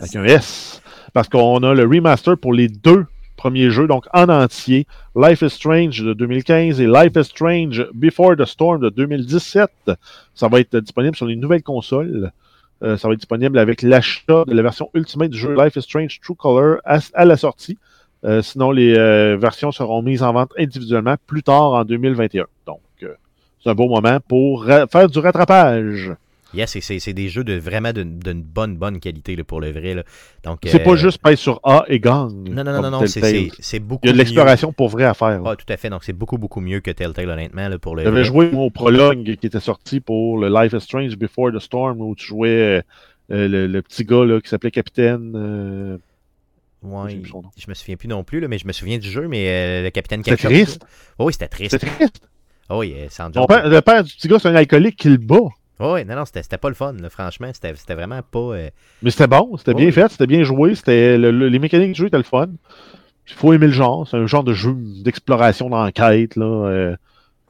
Speaker 2: avec un S. Parce qu'on a le remaster pour les deux premiers jeux, donc en entier. Life is Strange de 2015 et Life is Strange Before the Storm de 2017. Ça va être disponible sur les nouvelles consoles. Euh, ça va être disponible avec l'achat de la version Ultimate du jeu Life is Strange True Color à, la sortie. Euh, sinon, les euh, versions seront mises en vente individuellement plus tard en 2021. Donc, c'est un beau moment pour faire du rattrapage.
Speaker 1: Yes, c'est des jeux de vraiment d'une bonne, bonne qualité là, pour le vrai. là. Donc,
Speaker 2: C'est
Speaker 1: euh,
Speaker 2: pas juste pèse sur A et gagne.
Speaker 1: Non, non, non, non, non, c'est- beaucoup
Speaker 2: Il y a de l'exploration pour vrai à faire.
Speaker 1: Ah, tout à fait. Donc, c'est beaucoup, beaucoup mieux que Telltale, honnêtement, là, pour le
Speaker 2: J'avais joué au prologue qui était sorti pour le Life is Strange Before the Storm où tu jouais euh, le, le petit gars là, qui s'appelait Capitaine. euh,
Speaker 1: Ouais, je me souviens plus non plus, là, mais je me souviens du jeu, mais euh, le capitaine
Speaker 2: C'était triste.
Speaker 1: Oh, oui, c'était triste.
Speaker 2: C'est triste.
Speaker 1: Oh, oui, euh, sans
Speaker 2: père- le père du petit gars, c'est un alcoolique qui le bat.
Speaker 1: Oh, oui, non, non, c'était pas le fun, là, franchement. C'était vraiment pas. euh,
Speaker 2: Mais c'était bon, c'était bien
Speaker 1: Oui.
Speaker 2: fait, c'était bien joué, c'était le- le- les mécaniques du jeu étaient le fun. Il faut aimer le genre, c'est un genre de jeu d'exploration d'enquête là, euh,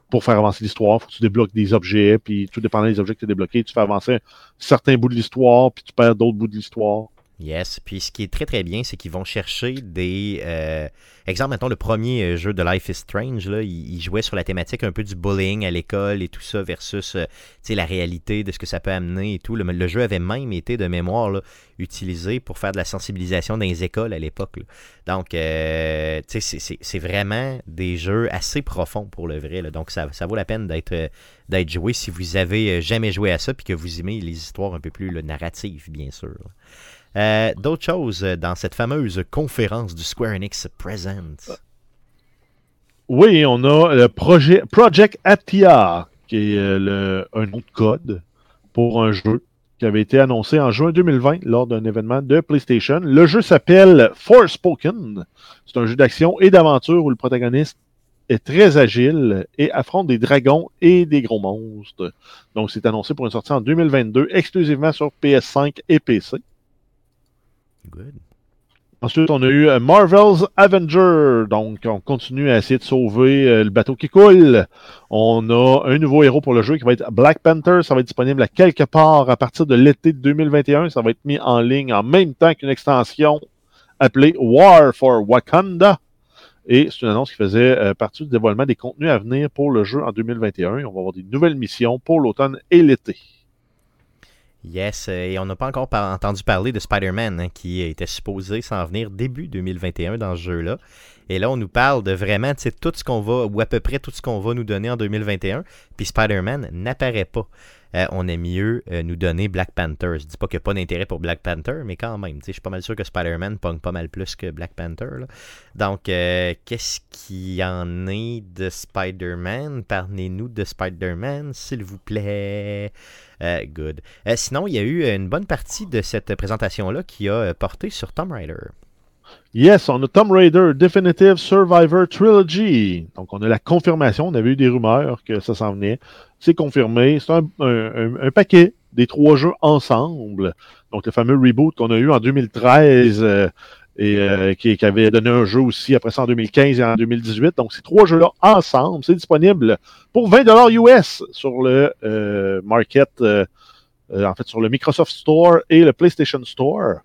Speaker 2: pour faire avancer l'histoire. Faut que tu débloques des objets, puis tout dépendant des objets que tu as débloqués, tu fais avancer certains bouts de l'histoire, puis tu perds d'autres bouts de l'histoire.
Speaker 1: Yes. Puis ce qui est très très bien, c'est qu'ils vont chercher des. Euh... Exemple, mettons le premier euh, jeu de Life is Strange, là, il, jouait sur la thématique un peu du bullying à l'école et tout ça versus euh, la réalité de ce que ça peut amener et tout. Le, jeu avait même été de mémoire utilisé pour faire de la sensibilisation dans les écoles à l'époque. Donc, c'est- vraiment des jeux assez profonds pour le vrai. Donc, ça, ça vaut la peine d'être d'être joué si vous avez jamais joué à ça puis que vous aimez les histoires un peu plus narratives, bien sûr. Euh, D'autres choses euh, dans cette fameuse conférence du Square Enix Presents.
Speaker 2: Oui, on a le projet Project Atia, qui est euh, un autre code pour un jeu qui avait été annoncé en juin 2020 lors d'un événement de PlayStation. Le jeu s'appelle Forspoken. C'est un jeu d'action et d'aventure où le protagoniste est très agile et affronte des dragons et des gros monstres. Donc, c'est annoncé pour une sortie en 2022, exclusivement sur PS5 et PC. Ensuite, on a eu euh, Marvel's Avenger. Donc, on continue à essayer de sauver euh, le bateau qui coule. On a un nouveau héros pour le jeu qui va être Black Panther. Ça va être disponible à quelque part à partir de l'été de 2021. Ça va être mis en ligne en même temps qu'une extension appelée War for Wakanda. Et c'est une annonce qui faisait euh, partie du dévoilement des contenus à venir pour le jeu en 2021. On va avoir des nouvelles missions pour l'automne et l'été.
Speaker 1: Yes, euh, et on n'a pas encore entendu parler de Spider-Man hein, qui était supposé s'en venir début 2021 dans ce jeu-là. Et là, on nous parle de vraiment tout ce qu'on va, ou à peu près tout ce qu'on va nous donner en 2021. Puis Spider-Man n'apparaît pas. Euh, on aime mieux euh, nous donner Black Panther. Je dis pas qu'il n'y a pas d'intérêt pour Black Panther, mais quand même, je suis pas mal sûr que Spider-Man pogne pas mal plus que Black Panther. Donc, euh, qu'est-ce qu'il y en est de Spider-Man? Parlez-nous de Spider-Man, s'il vous plaît. Good. Sinon, il y a eu une bonne partie de cette présentation-là qui a porté sur Tomb Raider.
Speaker 2: Yes, on a Tomb Raider Definitive Survivor Trilogy. Donc, on a la confirmation. On avait eu des rumeurs que ça s'en venait. C'est confirmé. C'est un, paquet des trois jeux ensemble. Donc, le fameux reboot qu'on a eu en 2013 euh, et euh, qui, avait donné un jeu aussi après ça en 2015 et en 2018. Donc, ces trois jeux-là ensemble, c'est disponible pour 20 US sur le euh, market, en fait, sur le Microsoft Store et le PlayStation Store.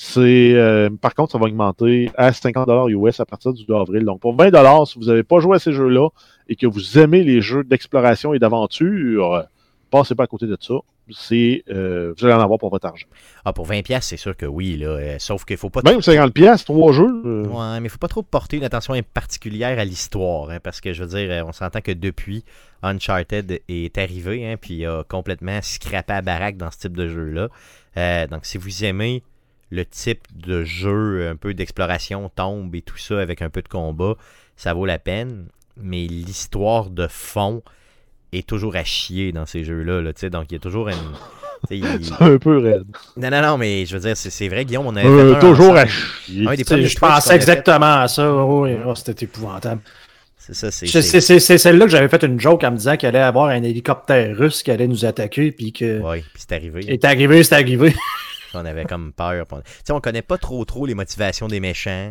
Speaker 2: C'est par contre, ça va augmenter à 50 US à partir du 2 avril. Donc pour 20 si vous n'avez pas joué à ces jeux-là et que vous aimez les jeux d'exploration et d'aventure, passez pas à côté de ça. C'est, euh, vous allez en avoir pour votre argent.
Speaker 1: Ah, pour 20$, c'est sûr que oui, là. euh, sauf qu'il faut pas
Speaker 2: Même 50 pièces, trois jeux. euh,
Speaker 1: Ouais, mais il faut pas trop porter une attention particulière à l'histoire, hein, parce que je veux dire, euh, on s'entend que depuis, Uncharted est arrivé, hein, puis a complètement scrappé à baraque dans ce type de jeu-là. Donc, si vous aimez le type de jeu un peu d'exploration, tombe et tout ça avec un peu de combat, ça vaut la peine. Mais l'histoire de fond est toujours à chier dans ces jeux-là, là, tu sais, donc il y a toujours une. il-
Speaker 2: C'est un peu raide.
Speaker 1: Non, non, non, mais je veux dire, c'est c'est vrai, Guillaume, on avait
Speaker 2: Euh,
Speaker 1: fait
Speaker 2: toujours à chier.
Speaker 3: Je
Speaker 1: a
Speaker 3: pensais
Speaker 1: fait.
Speaker 3: exactement à ça. Oui, oh, c'était épouvantable.
Speaker 1: C'est ça, c'est.
Speaker 3: C'est-
Speaker 1: c'est-
Speaker 3: C'est c'est- c'est celle-là que j'avais fait une joke en me disant qu'il allait avoir un hélicoptère russe qui allait nous attaquer, puis que.
Speaker 1: Ouais, puis c'est arrivé.
Speaker 3: Il est arrivé, c'est arrivé.
Speaker 1: On avait comme peur. on- Tu sais, on connaît pas trop trop les motivations des méchants.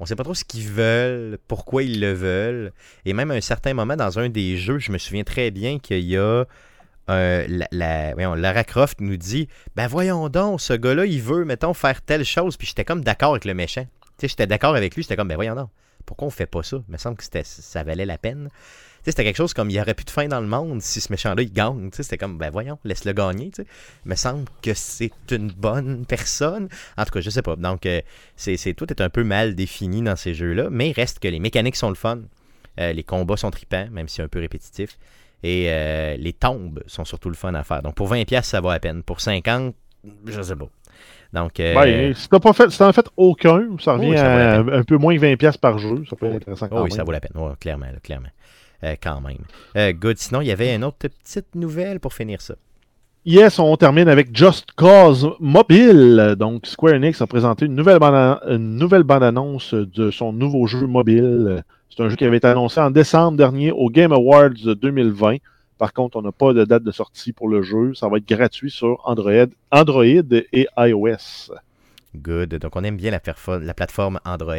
Speaker 1: On sait pas trop ce qu'ils veulent, pourquoi ils le veulent. Et même à un certain moment, dans un des jeux, je me souviens très bien qu'il y a euh, la, la- voyons, Lara Croft nous dit Ben voyons donc, ce gars-là, il veut, mettons, faire telle chose. Puis j'étais comme d'accord avec le méchant. Tu sais, j'étais d'accord avec lui. J'étais comme Ben voyons donc, pourquoi on fait pas ça Il me semble que ça valait la peine. C'était quelque chose comme il n'y aurait plus de fin dans le monde si ce méchant-là il gagne. Tu sais, C'était comme ben voyons, laisse-le gagner. tu sais. Il me semble que c'est une bonne personne. En tout cas, je sais pas. Donc, euh, c'est, c'est- tout est un peu mal défini dans ces jeux-là, mais il reste que les mécaniques sont le fun. Euh, les combats sont tripants, même si un peu répétitifs. Et euh, les tombes sont surtout le fun à faire. Donc, pour 20$, ça vaut à peine. Pour 50$, je sais pas. Donc, euh,
Speaker 2: Ben, si t'as pas fait, si as fait aucun, ça revient
Speaker 1: Oui, ça
Speaker 2: à un peu moins que 20 pièces par jeu. Ça peut être intéressant
Speaker 1: oh
Speaker 2: quand
Speaker 1: oui,
Speaker 2: même.
Speaker 1: ça vaut la peine. Ouais, clairement, là, clairement. Euh, quand même. Euh, good. Sinon, il y avait une autre petite nouvelle pour finir ça.
Speaker 2: Yes, on termine avec Just Cause Mobile. Donc, Square Enix a présenté une nouvelle bande, bande-annonce de son nouveau jeu mobile. C'est un jeu qui avait été annoncé en décembre dernier au Game Awards 2020. Par contre, on n'a pas de date de sortie pour le jeu. Ça va être gratuit sur Android, Android et iOS.
Speaker 1: Good. Donc, on aime bien la, plateforme Android.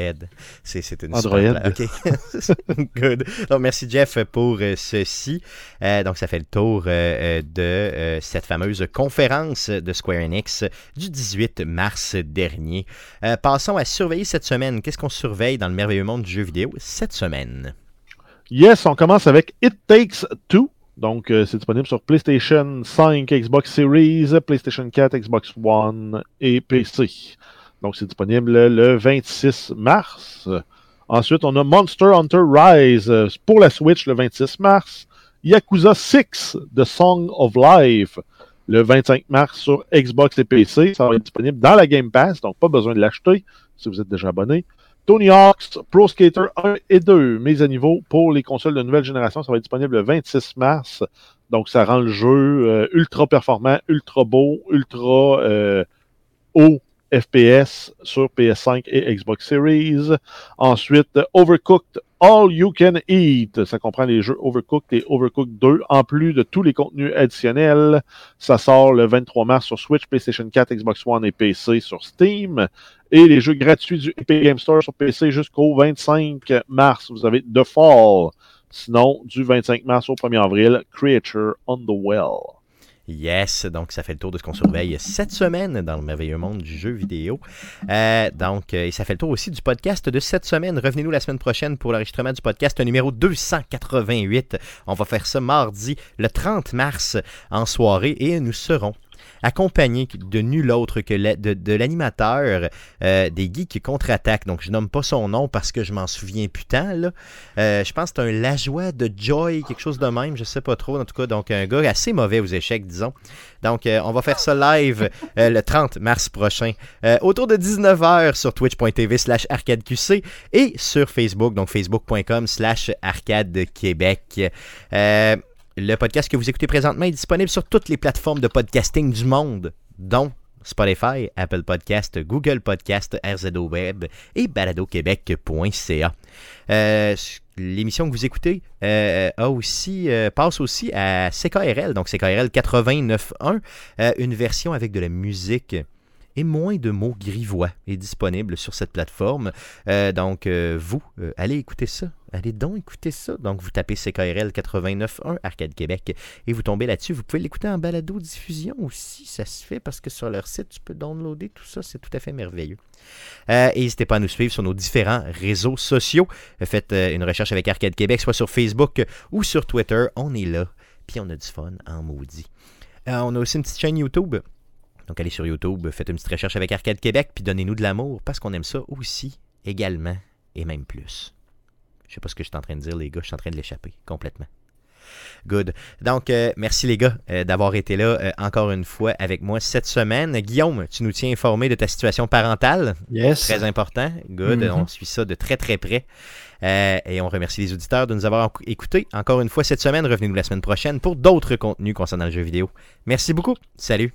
Speaker 1: C'est, une
Speaker 2: Android.
Speaker 1: super pla- OK. Good. Donc, merci, Jeff, pour euh, ceci. Euh, donc, ça fait le tour euh, de euh, cette fameuse conférence de Square Enix du 18 mars dernier. Passons à surveiller cette semaine. Qu'est-ce qu'on surveille dans le merveilleux monde du jeu vidéo cette semaine?
Speaker 2: Yes, on commence avec It Takes Two. Donc, euh, c'est disponible sur PlayStation 5, Xbox Series, PlayStation 4, Xbox One et PC. Donc, c'est disponible le 26 mars. Ensuite, on a Monster Hunter Rise euh, pour la Switch le 26 mars. Yakuza 6, The Song of Life, le 25 mars sur Xbox et PC. Ça va être disponible dans la Game Pass, donc pas besoin de l'acheter si vous êtes déjà abonné. Tony Hawk's Pro Skater 1 et 2, mise à niveau pour les consoles de nouvelle génération. Ça va être disponible le 26 mars. Donc, ça rend le jeu euh, ultra performant, ultra beau, ultra euh, haut FPS sur PS5 et Xbox Series. Ensuite, Overcooked All You Can Eat. Ça comprend les jeux Overcooked et Overcooked 2, en plus de tous les contenus additionnels. Ça sort le 23 mars sur Switch, PlayStation 4, Xbox One et PC sur Steam. Et les jeux gratuits du Epic Game Store sur PC jusqu'au 25 mars. Vous avez The Fall. Sinon, du 25 mars au 1er avril, Creature on the Well.
Speaker 1: Yes, donc ça fait le tour de ce qu'on surveille cette semaine dans le merveilleux monde du jeu vidéo. Euh, donc, euh, et ça fait le tour aussi du podcast de cette semaine. Revenez-nous la semaine prochaine pour l'enregistrement du podcast numéro 288. On va faire ça mardi, le 30 mars, en soirée, et nous serons accompagné de nul autre que de, l'animateur euh, des Geeks contre-attaque. Donc, je nomme pas son nom parce que je m'en souviens putain. Là. Euh, je pense que c'est un Lajoie de Joy, quelque chose de même, je sais pas trop. En tout cas, donc un gars assez mauvais aux échecs, disons. Donc, euh, on va faire ça live le 30 mars prochain, autour de 19h sur twitch.tv slash arcadeqc et sur Facebook, donc facebook.com slash arcadequebec. Euh, le podcast que vous écoutez présentement est disponible sur toutes les plateformes de podcasting du monde, dont Spotify, Apple Podcast, Google Podcast, RZO Web et baladoquebec.ca. Euh, L'émission que vous écoutez euh, a aussi, euh, passe aussi à CKRL, donc CKRL 89.1, euh, une version avec de la musique et moins de mots grivois est disponible sur cette plateforme. Donc, vous, allez écouter ça. Allez donc écouter ça. Donc, vous tapez CKRL 89.1 Arcade Québec et vous tombez là-dessus. Vous pouvez l'écouter en balado-diffusion aussi. Ça se fait parce que sur leur site, tu peux downloader tout ça. C'est tout à fait merveilleux. Euh, n'hésitez pas à nous suivre sur nos différents réseaux sociaux. Faites euh, une recherche avec Arcade Québec, soit sur Facebook ou sur Twitter. On est là. puis on a du fun en maudit. Euh, on a aussi une petite chaîne YouTube. Donc allez sur YouTube, faites une petite recherche avec Arcade Québec, puis donnez-nous de l'amour, parce qu'on aime ça aussi, également, et même plus. Je sais pas ce que je suis en train de dire, les gars, je suis en train de l'échapper complètement. Good. Donc, euh, merci les gars euh, d'avoir été là euh, encore une fois avec moi cette semaine. Guillaume, tu nous tiens informé de ta situation parentale.
Speaker 3: Yes.
Speaker 1: Très important. Good.
Speaker 3: Mhm.
Speaker 1: On suit ça de très très près. Et on remercie les auditeurs de nous avoir écoutés encore une fois cette semaine. Revenez-nous la semaine prochaine pour d'autres contenus concernant le jeu vidéo. Merci beaucoup. Salut.